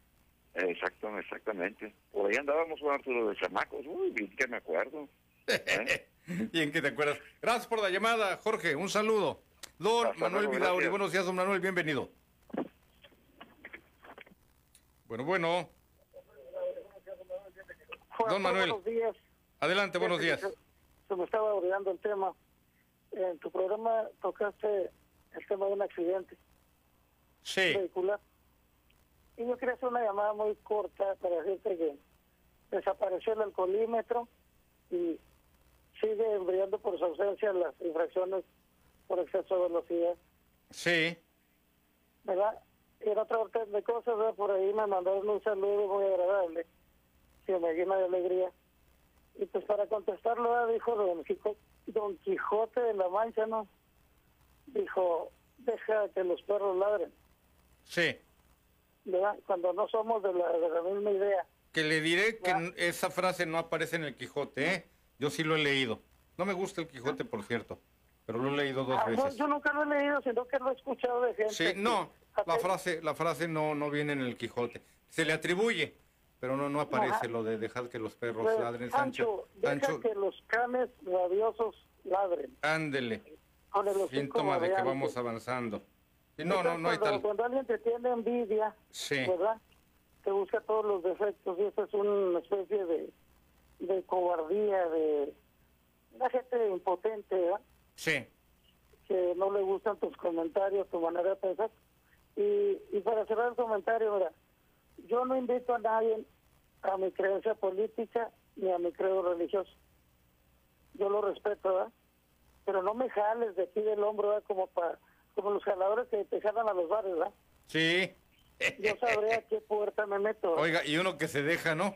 tu- Exacto, exactamente. Por ahí andábamos con Arturo de chamacos, uy, bien que me acuerdo. ¿Eh? *laughs* Bien que te acuerdas. Gracias por la llamada, Jorge. Un saludo. Don Hasta Manuel luego, Vidauri. gracias. Buenos días, don Manuel. Bienvenido. Bueno, bueno. Don Manuel. Buenos días. Adelante, buenos días. Se, se me estaba olvidando el tema. En tu programa tocaste el tema de un accidente Sí. vehicular. Y yo quería hacer una llamada muy corta para decirte que desapareció el alcoholímetro y sigue brillando por su ausencia las infracciones por exceso de velocidad. Sí. ¿verdad? Y en otra orden de cosas, ¿verdad? por ahí me mandaron un saludo muy agradable, que me llena de alegría. Y pues para contestarlo, ¿verdad? dijo don, Quijo- don Quijote de la Mancha, ¿no? Dijo, deja que los perros ladren, Sí. ¿verdad? Cuando no somos de la, de la misma idea. Que le diré que n- esa frase no aparece en el Quijote, ¿eh? Yo sí lo he leído. No me gusta el Quijote, por cierto, pero lo he leído dos Ah, no, veces. yo nunca lo he leído, sino que lo he escuchado de gente. Sí, que- no, la frase, la frase no, no viene en el Quijote. Se le atribuye, pero no, no aparece Ajá. lo de dejar que los perros Pues, ladren. Sancho, Sancho, deja que los canes rabiosos ladren. ándele. Con el hocico Síntoma de que vamos avanzando. Y no, no, no hay cuando, tal. Cuando alguien te tiene envidia, Sí. ¿verdad? Te busca todos los defectos y esta es una especie de, de cobardía, de una gente impotente, ¿verdad? Sí. Que no le gustan tus comentarios, tu manera de pensar. Y, y para cerrar el comentario, mira, yo no invito a nadie a mi creencia política ni a mi credo religioso. Yo lo respeto, ¿verdad? Pero no me jales de aquí del hombro, ¿verdad? Como, para como los jaladores que te jalan a los bares, ¿verdad? Sí. Yo sabré a qué puerta me meto. ¿verdad? Oiga, y uno que se deja, ¿no?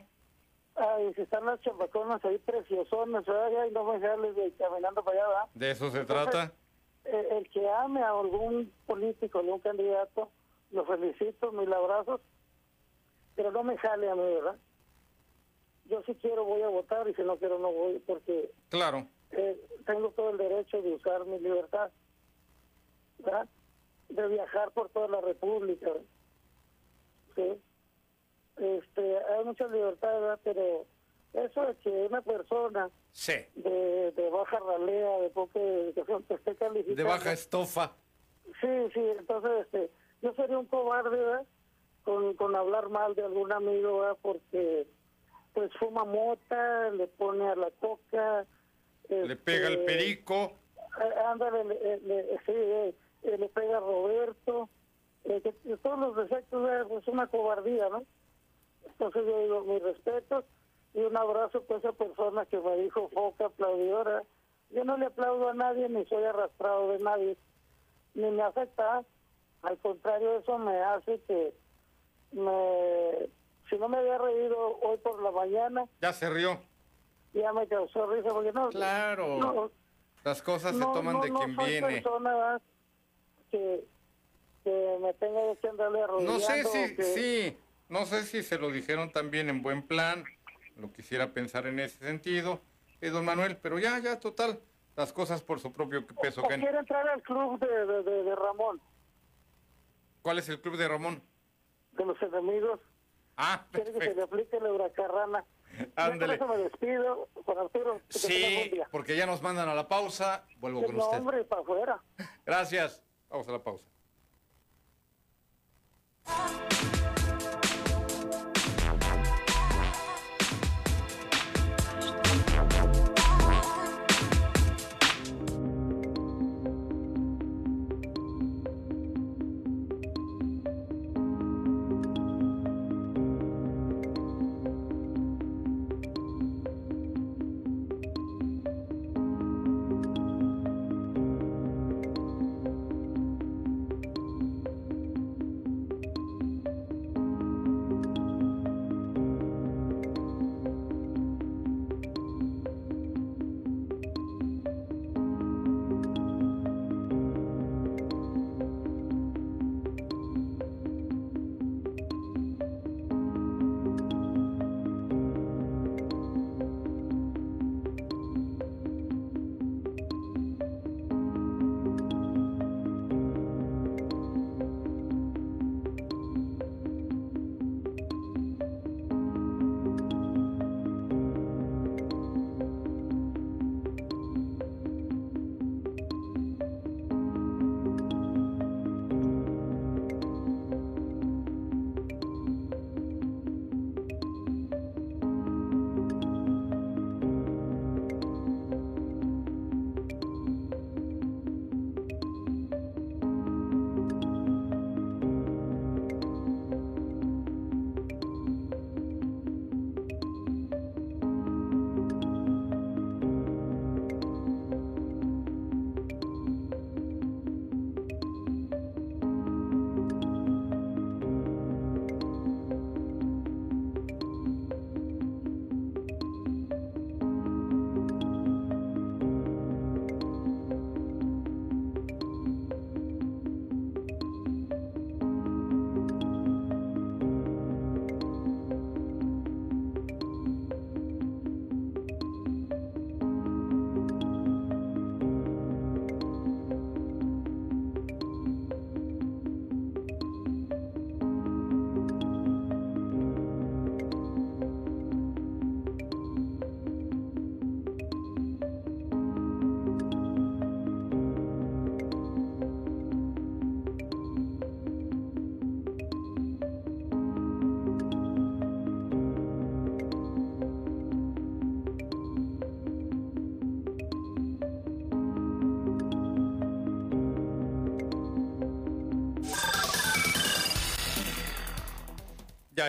Ay, si están las chambaconas ahí preciosonas, ¿verdad? Y no me jales de caminando para allá, ¿verdad? De eso se Entonces, trata. eh, el que ame a algún político, algún candidato, lo felicito, mil abrazos, pero no me jale a mí, ¿verdad? Yo si quiero voy a votar y si no quiero no voy, porque Claro. eh, tengo todo el derecho de usar mi libertad, ¿verdad? De viajar por toda la República, ¿sí? Este, hay mucha libertad, ¿verdad? Pero eso de que una persona Sí. de, de baja ralea, de poca educación, que esté calificada... De baja estofa. Sí, sí, entonces este, yo sería un cobarde, ¿verdad? Con, con hablar mal de algún amigo, ¿verdad? Porque pues fuma mota, le pone a la coca. Le pega el este, perico. eh, Ándale, le, le- sí, eh, eh, le pega a Roberto. eh, que- que todos los defectos, pues una cobardía, ¿no? Entonces yo digo, mi respeto y un abrazo para esa persona que me dijo foca aplaudidora. Yo no le aplaudo a nadie ni soy arrastrado de nadie, ni me afecta. Al contrario, eso me hace que me... Si no me había reído hoy por la mañana, Ya se rió. ya me causó risa porque no... Claro. no, Las cosas no, se toman no, de quien viene. persona, que, que me tenga que andarle. No sé si, que- sí, no sé si se lo dijeron también en buen plan, lo quisiera pensar en ese sentido, eh, don Manuel, pero ya, ya, total, las cosas por su propio peso. o quiere entrar al club de, de, de- de Ramón, ¿Cuál es el club de Ramón? De los enemigos. Ah, Quiere que se le aplique la huracarrana. Ándale. me despido, Arturo. Sí, porque ya nos mandan a la pausa, vuelvo con usted. hombre, para afuera. *laughs* Gracias, vamos a la pausa.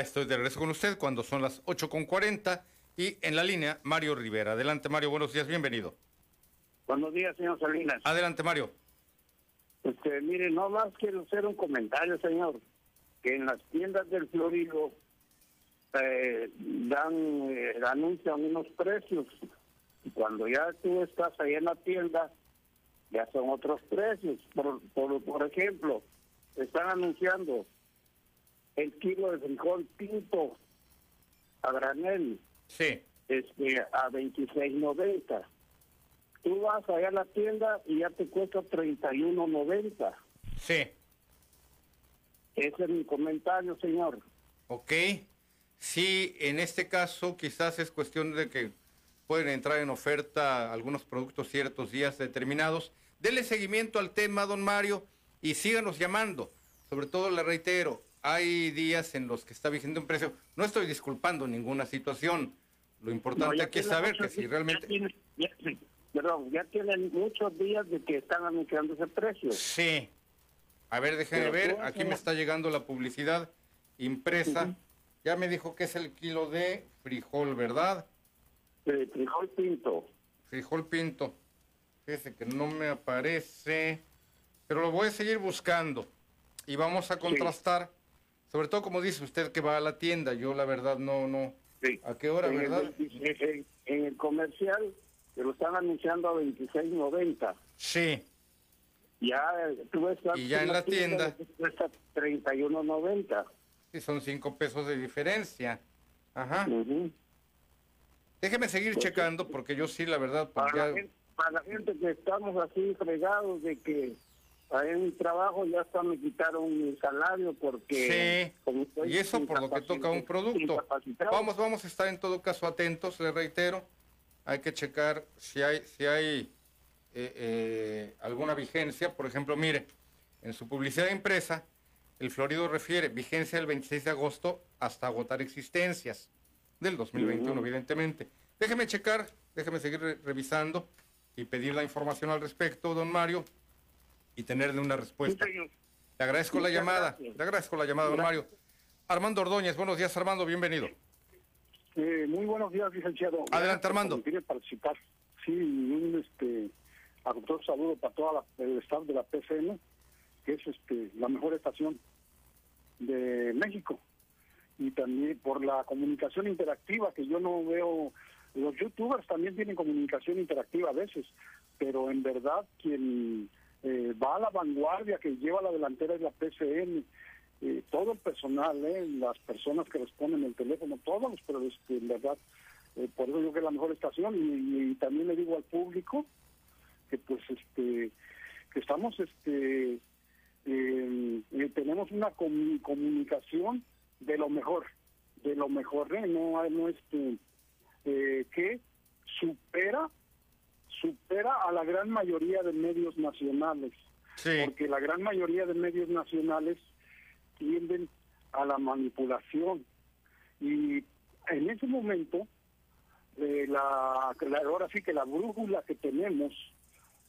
Estoy de regreso con usted cuando son las 8.40 y en la línea Mario Rivera. Adelante Mario, buenos días, bienvenido. Buenos días, señor Salinas. Adelante Mario. Este, mire, no más quiero hacer un comentario, señor, que en las tiendas del Florido eh, dan, eh, anuncian unos precios. Y cuando ya tú estás ahí en la tienda, ya son otros precios. Por, por, por ejemplo, están anunciando el kilo de frijol pinto a granel sí. este, a 26.90. Tú vas allá a la tienda y ya te cuesta 31.90. Sí. Ese es mi comentario, señor. Ok. Sí, en este caso quizás es cuestión de que pueden entrar en oferta algunos productos ciertos días determinados. Dele seguimiento al tema, don Mario, y síganos llamando. Sobre todo le reitero, hay días en los que está vigente un precio. No estoy disculpando ninguna situación. Lo importante No, aquí es saber que si realmente... ya tiene- ya- sí, perdón, ya tienen muchos días de que están anunciando ese precio. Sí. A ver, déjeme Pero ver. Aquí me está llegando la publicidad impresa. Ya me dijo que es el kilo de frijol, ¿verdad? frijol pinto. Frijol pinto. Fíjese que no me aparece. Pero lo voy a seguir buscando. Y vamos a contrastar. Sobre todo, como dice usted, que va a la tienda. Yo, la verdad, no, no. ¿A qué hora, en, verdad? El, en- en el comercial te lo están anunciando a 26.90. Sí. Ya tú ves Y ya en la tienda. que Cuesta 31.90. Sí, son cinco pesos de diferencia. Ajá. Déjeme seguir checando porque yo sí, la verdad, pues Para, ya- la gente, para la gente que estamos así fregados de que ahí en mi trabajo ya hasta me quitaron mi salario porque... Sí, y eso por lo que toca un producto. Vamos, vamos a estar en todo caso atentos, le reitero. Hay que checar si hay, si hay eh, eh, alguna vigencia. Por ejemplo, mire, en su publicidad impresa, el Florido refiere vigencia del 26 de agosto hasta agotar existencias del 2021, Ujú. evidentemente. Déjeme checar, déjeme seguir re- revisando y pedir la información al respecto, don Mario, y tenerle una respuesta. Le agradezco la llamada, gracias. le agradezco la llamada, don Mario. Armando Ordóñez, buenos días, Armando, bienvenido. Eh, muy buenos días, licenciado. Adelante, Armando. permitirme participar. Sí, un este, un saludo para toda la, el staff de la PCN, que es este, la mejor estación de México. Y también por la comunicación interactiva, que yo no veo. Los youtubers también tienen comunicación interactiva a veces, pero en verdad quien eh, va a la vanguardia, que lleva la delantera es la PCN. Eh, todo el personal, eh, las personas que responden el teléfono, todos pero este, en verdad, eh, por eso yo creo que es la mejor estación y, también le digo al público que pues este que estamos este eh, eh, tenemos una comu- comunicación de lo mejor de lo mejor no no este que supera supera a la gran mayoría de medios nacionales porque la gran mayoría de medios nacionales tienden a la manipulación y en ese momento eh, la, la- ahora sí que la brújula que tenemos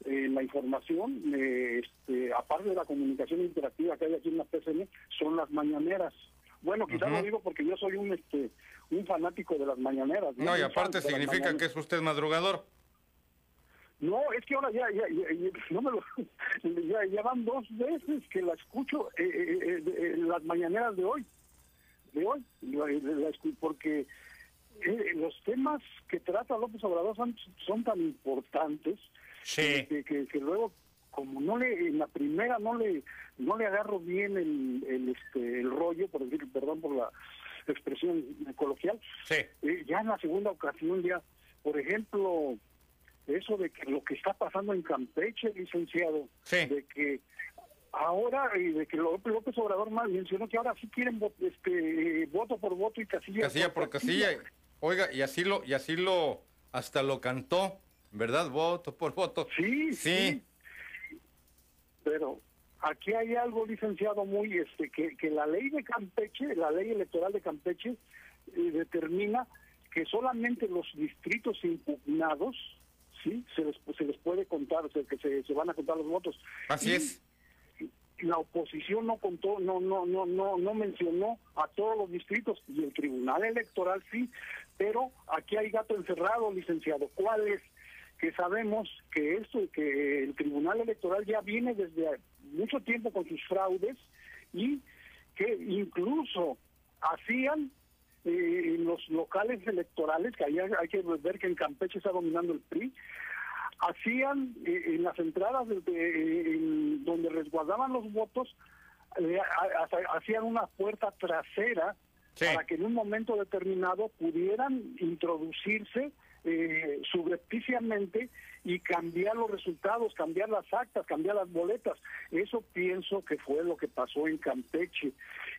en la información, eh, este, aparte de la comunicación interactiva que hay aquí en la PCN, son las mañaneras. Bueno, quizás lo digo porque yo soy un este un fanático de las mañaneras. No, y aparte significa que es usted madrugador. No, es que ahora ya, ya, ya, ya- no me lo, *laughs* ya, ya van dos veces que la escucho eh, eh, eh, eh, las mañaneras de hoy, de hoy, porque eh, los temas que trata López Obrador son, son tan importantes que, que- que luego como no le en la primera no le no le agarro bien el, el, este el rollo por decir perdón por la expresión coloquial eh, ya en la segunda ocasión ya por ejemplo eso de que lo que está pasando en Campeche licenciado de que ahora y de que López Obrador más mencionó que ahora sí quieren este voto por voto y casilla, Casilla por casilla. Oiga, y así lo, y así lo, hasta lo cantó, ¿verdad? Voto por voto. Sí, sí. Pero aquí hay algo, licenciado, muy este que, que la ley de Campeche, la ley electoral de Campeche, eh, determina que solamente los distritos impugnados, sí, se les, se les puede contar, o sea, que se, se van a contar los votos. Así Y- es. la oposición no contó, no, no, no, no, no mencionó a todos los distritos y el Tribunal Electoral sí, pero aquí hay gato encerrado, licenciado. ¿Cuál es? Que sabemos que esto, que el Tribunal Electoral ya viene desde mucho tiempo con sus fraudes y que incluso hacían eh, en los locales electorales, que ahí hay que ver que en Campeche está dominando el PRI, hacían eh, en las entradas de, de- en donde resguardaban los votos, eh, ha- ha- hacían una puerta trasera para que en un momento determinado pudieran introducirse eh, subrepticiamente y cambiar los resultados, cambiar las actas, cambiar las boletas. Eso pienso que fue lo que pasó en Campeche.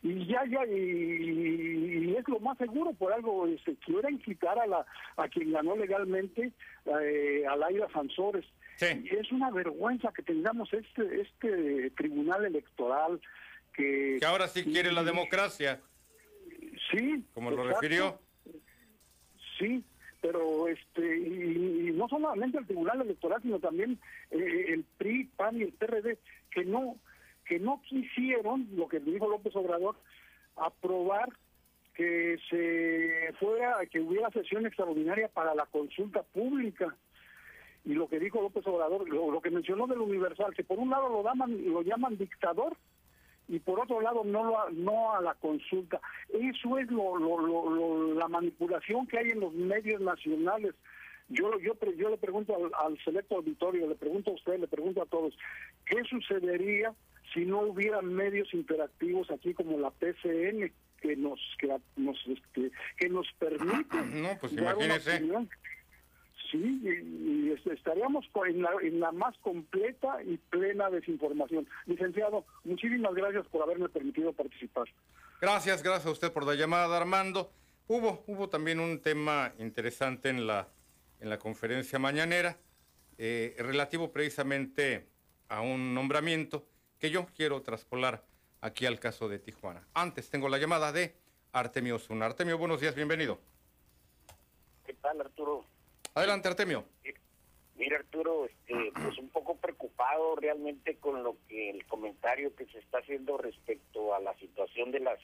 Y ya, ya, y, y es lo más seguro, por algo se quiere incitar a, la, a quien ganó legalmente, eh, a Laira Sansores. Y es una vergüenza que tengamos este, este tribunal electoral que... Que ahora sí quiere la democracia. Sí. Como lo exacto. refirió. Sí, pero este y, no solamente el Tribunal Electoral, sino también eh, el PRI, PAN y el PRD, que no que no quisieron, lo que dijo López Obrador, aprobar que se fuera, que hubiera sesión extraordinaria para la consulta pública. Y lo que dijo López Obrador, lo, que mencionó del Universal, que por un lado lo llaman, lo llaman dictador y por otro lado no lo a- no a la consulta. Eso es lo, lo- lo- lo- la manipulación que hay en los medios nacionales. Yo yo yo le pregunto al, al selecto auditorio, le pregunto a usted, le pregunto a todos, ¿qué sucedería si no hubiera medios interactivos aquí como la PCN que nos que nos este, que nos permite No, pues dar una imagínese. opinión? Sí, y, y est- estaríamos en la, en la más completa y plena desinformación. Licenciado, muchísimas gracias por haberme permitido participar. Gracias, gracias a usted por la llamada, Armando. Hubo, hubo también un tema interesante en la, en la conferencia mañanera, eh, relativo precisamente a un nombramiento que yo quiero traspolar aquí al caso de Tijuana. Antes tengo la llamada de Artemio Osuna. Artemio, buenos días, bienvenido. ¿Qué tal, Arturo? Adelante, Artemio. Mira, Arturo, este, pues un poco preocupado realmente con lo que el comentario que se está haciendo respecto a la situación de las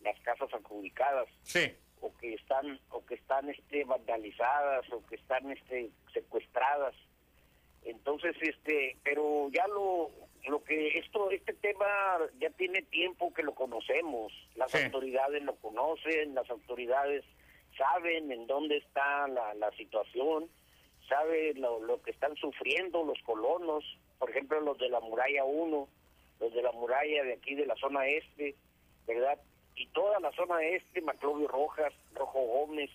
las casas adjudicadas Sí. o que están o que están este vandalizadas o que están este secuestradas. Entonces, este, pero ya lo lo que esto este tema ya tiene tiempo que lo conocemos. Las autoridades lo conocen, las autoridades saben en dónde está la, la situación, sabe lo, lo que están sufriendo los colonos, por ejemplo los de la muralla 1, los de la muralla de aquí de la zona este, ¿verdad? Y toda la zona este, Maclovio Rojas, Rojo Gómez,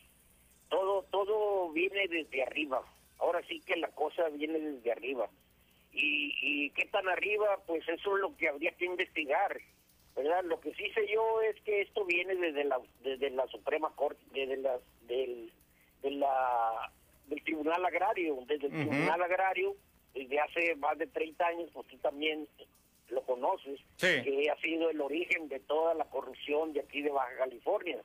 todo, todo viene desde arriba. Ahora sí que la cosa viene desde arriba. Y, y qué tan arriba, pues eso es lo que habría que investigar, ¿verdad? Lo que sí sé yo es que esto viene desde la, desde la Suprema Corte, desde la, del, de la, del Tribunal Agrario, desde el. Tribunal Agrario, desde hace más de 30 años, pues tú también lo conoces, Sí. que ha sido el origen de toda la corrupción de aquí de Baja California.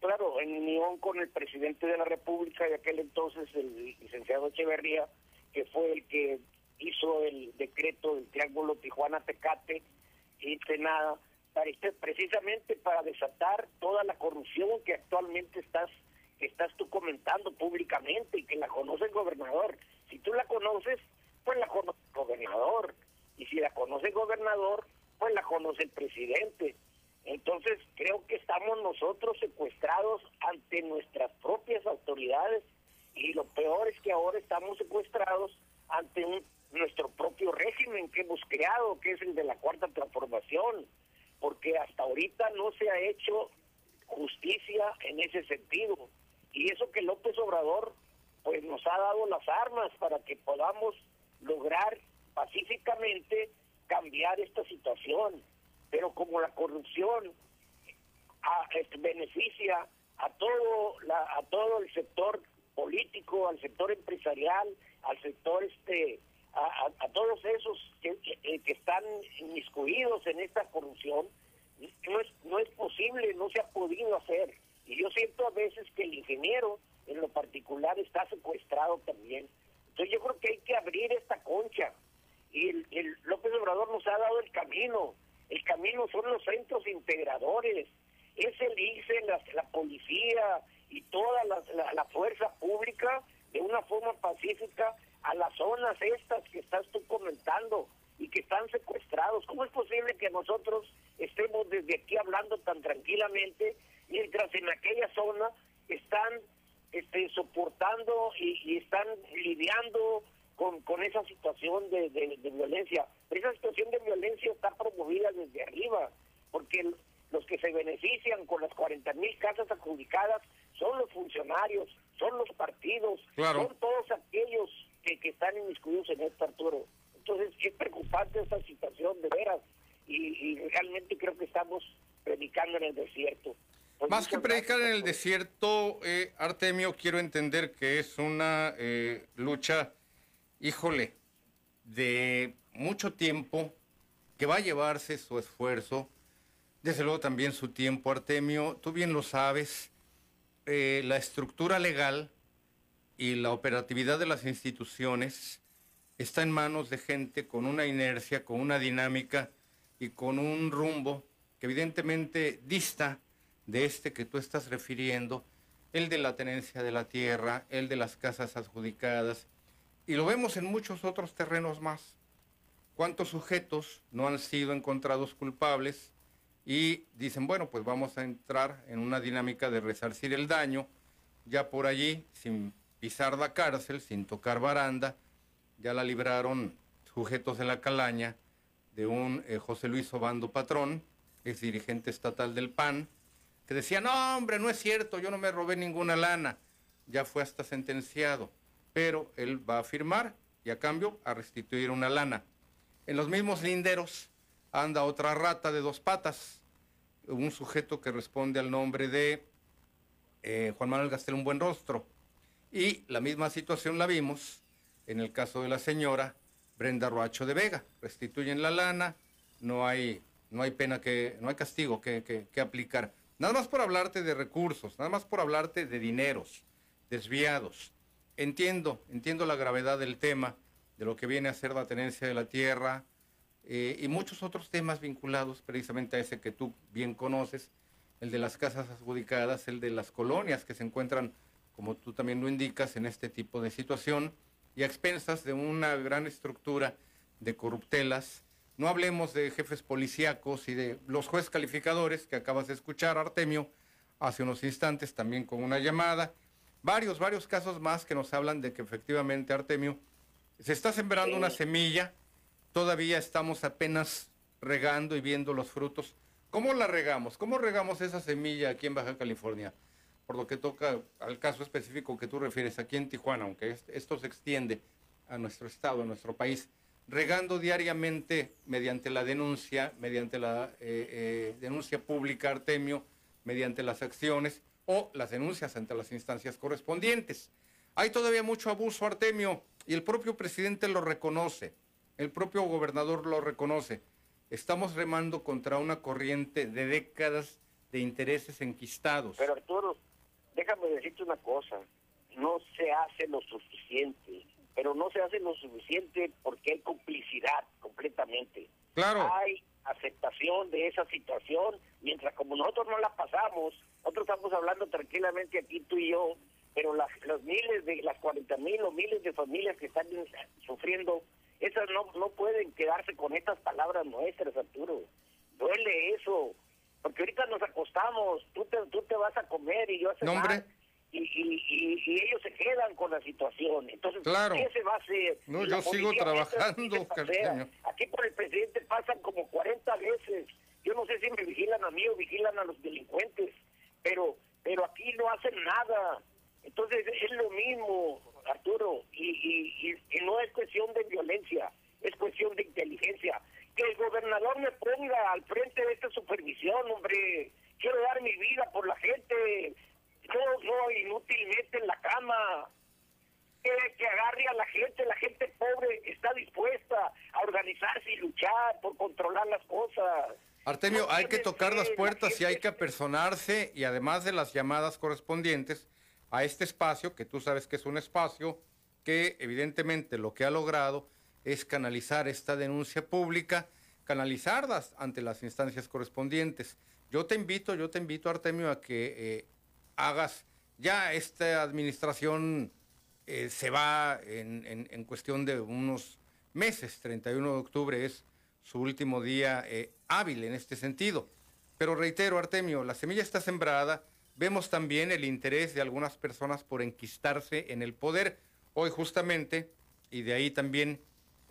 Claro, en unión con el presidente de la República de aquel entonces, el licenciado Echeverría, que fue el que hizo el decreto del Triángulo Tijuana-Tecate este- precisamente para desatar toda la corrupción que actualmente estás que estás tú comentando públicamente y que la conoce el gobernador. Si tú la conoces, pues la conoce el gobernador. Y si la conoce el gobernador, pues la conoce el presidente. Entonces creo que estamos nosotros secuestrados ante nuestras propias autoridades y lo peor es que ahora estamos secuestrados ante un- nuestro propio régimen que hemos creado, que es el de la cuarta transformación, porque hasta ahorita no se ha hecho justicia en ese sentido. Y eso que López Obrador pues nos ha dado las armas para que podamos lograr pacíficamente cambiar esta situación. Pero como la corrupción a- beneficia a todo la, a todo el sector político, al sector empresarial, al sector este a, a, a todos esos que, eh, que, están inmiscuidos en esta corrupción, no es, no es posible, no se ha podido hacer. Y yo siento a veces que el ingeniero, en lo particular, está secuestrado también. Entonces yo creo que hay que abrir esta concha. Y el, López Obrador nos ha dado el camino. El camino son los centros integradores. Es el ICE, la, la policía y toda la, la, la fuerza pública de una forma pacífica a las zonas estas que estás tú comentando y que están secuestrados. ¿Cómo es posible que nosotros estemos desde aquí hablando tan tranquilamente mientras en aquella zona están este, soportando y, y están lidiando con, con esa situación de, de, de violencia? Esa situación de violencia está promovida desde arriba, porque los que se benefician con las 40 mil casas adjudicadas son los funcionarios, son los partidos, Claro. son todos aquellos que, que están inmiscuidos en esto, Arturo. Entonces es preocupante esta situación de veras y, y realmente creo que estamos predicando en el desierto. Pues Más que predicar en gracias, el desierto, eh, Artemio, quiero entender que es una eh, lucha, híjole, de mucho tiempo, que va a llevarse su esfuerzo, desde luego también su tiempo, Artemio. Tú bien lo sabes, eh, la estructura legal y la operatividad de las instituciones está en manos de gente con una inercia, con una dinámica y con un rumbo que evidentemente dista de este que tú estás refiriendo, el de la tenencia de la tierra, el de las casas adjudicadas, y lo vemos en muchos otros terrenos más. ¿Cuántos sujetos no han sido encontrados culpables y dicen, bueno, pues vamos a entrar en una dinámica de resarcir el daño, ya por allí, sin pisar la cárcel, sin tocar baranda, ya la libraron sujetos de la calaña de un eh, José Luis Obando Patrón, ex dirigente estatal del PAN, que decía, no, hombre, no es cierto, yo no me robé ninguna lana. Ya fue hasta sentenciado, pero él va a firmar y a cambio a restituir una lana. En los mismos linderos anda otra rata de dos patas, un sujeto que responde al nombre de eh, Juan Manuel Buen Rostro. Y la misma situación la vimos en el caso de la señora Brenda Roacho de Vega. Restituyen la lana, no hay, no hay pena que, no hay castigo que, que- que aplicar. Nada más por hablarte de recursos, nada más por hablarte de dineros desviados. Entiendo, entiendo la gravedad del tema, de lo que viene a ser la tenencia de la tierra eh, y muchos otros temas vinculados precisamente a ese que tú bien conoces, el de las casas adjudicadas, el de las colonias que se encuentran, como tú también lo indicas, en este tipo de situación y a expensas de una gran estructura de corruptelas. No hablemos de jefes policíacos y de los jueces calificadores que acabas de escuchar, Artemio, hace unos instantes también con una llamada. Varios, varios casos más que nos hablan de que efectivamente, Artemio, se está sembrando una semilla, todavía estamos apenas regando y viendo los frutos. ¿Cómo la regamos? ¿Cómo regamos esa semilla aquí en Baja California? Por lo que toca al caso específico que tú refieres aquí en Tijuana, aunque es- esto se extiende a nuestro estado, a nuestro país, regando diariamente mediante la denuncia, mediante la eh, eh, denuncia pública, Artemio, mediante las acciones o las denuncias ante las instancias correspondientes. Hay todavía mucho abuso, Artemio, y el propio presidente lo reconoce, el propio gobernador lo reconoce. Estamos remando contra una corriente de décadas de intereses enquistados. Pero Arturo, déjame decirte una cosa, no se hace lo suficiente, pero no se hace lo suficiente porque hay complicidad completamente. Claro. Hay aceptación de esa situación, mientras como nosotros no la pasamos, nosotros estamos hablando tranquilamente aquí tú y yo, pero las, los miles de, las 40 mil o miles de familias que están sufriendo, esas no, no pueden quedarse con estas palabras nuestras, Arturo. Duele eso, porque ahorita nos acostamos, tú te, tú te vas a comer y yo a cenar, y, y, y, y ellos se quedan con la situación. Entonces, Claro. ¿qué se va a hacer? No, yo sigo trabajando. Aquí por el presidente pasan como 40 veces. Yo no sé si me vigilan a mí o vigilan a los delincuentes, pero pero aquí no hacen nada. Entonces es lo mismo, Arturo, y, y no es cuestión de violencia, es cuestión de inteligencia. Que el gobernador me ponga al frente de esta supervisión, hombre. Quiero dar mi vida por la gente, no, no inútilmente en la cama que, que agarre a la gente, la gente pobre está dispuesta a organizarse y luchar por controlar las cosas. Artemio, hay que tocar las la puertas y hay que apersonarse y además de las llamadas correspondientes a este espacio, que tú sabes que es un espacio que evidentemente lo que ha logrado es canalizar esta denuncia pública, canalizarlas ante las instancias correspondientes. yo te invito, yo te invito, Artemio, a que eh, hagas, ya esta administración eh, se va en, en, cuestión de unos meses, 31 de octubre es su último día eh, hábil en este sentido. Pero reitero, Artemio, la semilla está sembrada, vemos también el interés de algunas personas por enquistarse en el poder. Hoy justamente, y de ahí también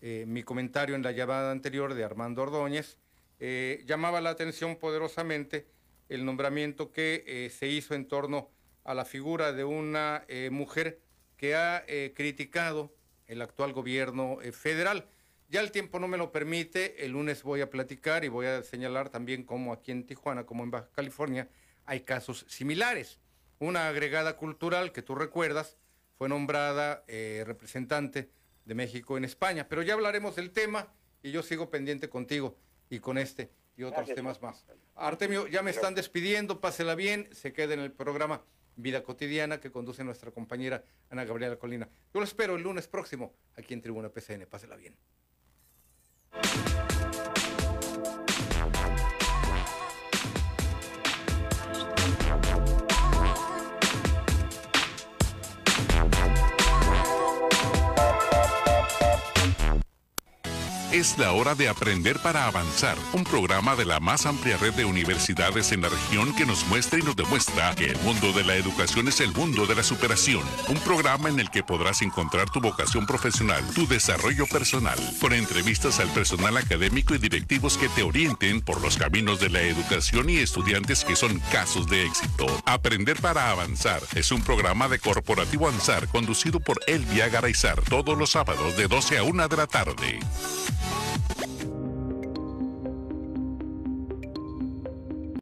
mi comentario en la llamada anterior de Armando Ordóñez, eh, llamaba la atención poderosamente el nombramiento que eh, se hizo en torno a la figura de una eh, mujer que ha criticado el actual gobierno federal. Ya el tiempo no me lo permite, el lunes voy a platicar y voy a señalar también cómo aquí en Tijuana, como en Baja California, hay casos similares. Una agregada cultural que tú recuerdas fue nombrada representante de México en España, pero ya hablaremos del tema y yo sigo pendiente contigo y con este y otros temas más. Artemio, ya me están despidiendo, pásela bien, se queda en el programa Vida Cotidiana que conduce nuestra compañera Ana Gabriela Colina. Yo lo espero el lunes próximo aquí en Tribuna PCN, pásela bien. Es la hora de aprender para avanzar, un programa de la más amplia red de universidades en la región que nos muestra y nos demuestra que el mundo de la educación es el mundo de la superación. Un programa en el que podrás encontrar tu vocación profesional, tu desarrollo personal, con entrevistas al personal académico y directivos que te orienten por los caminos de la educación y estudiantes que son casos de éxito. Aprender para avanzar es un programa de Corporativo Ansar conducido por Elvia Garaizar todos los sábados de 12 a 1 de la tarde. Oh,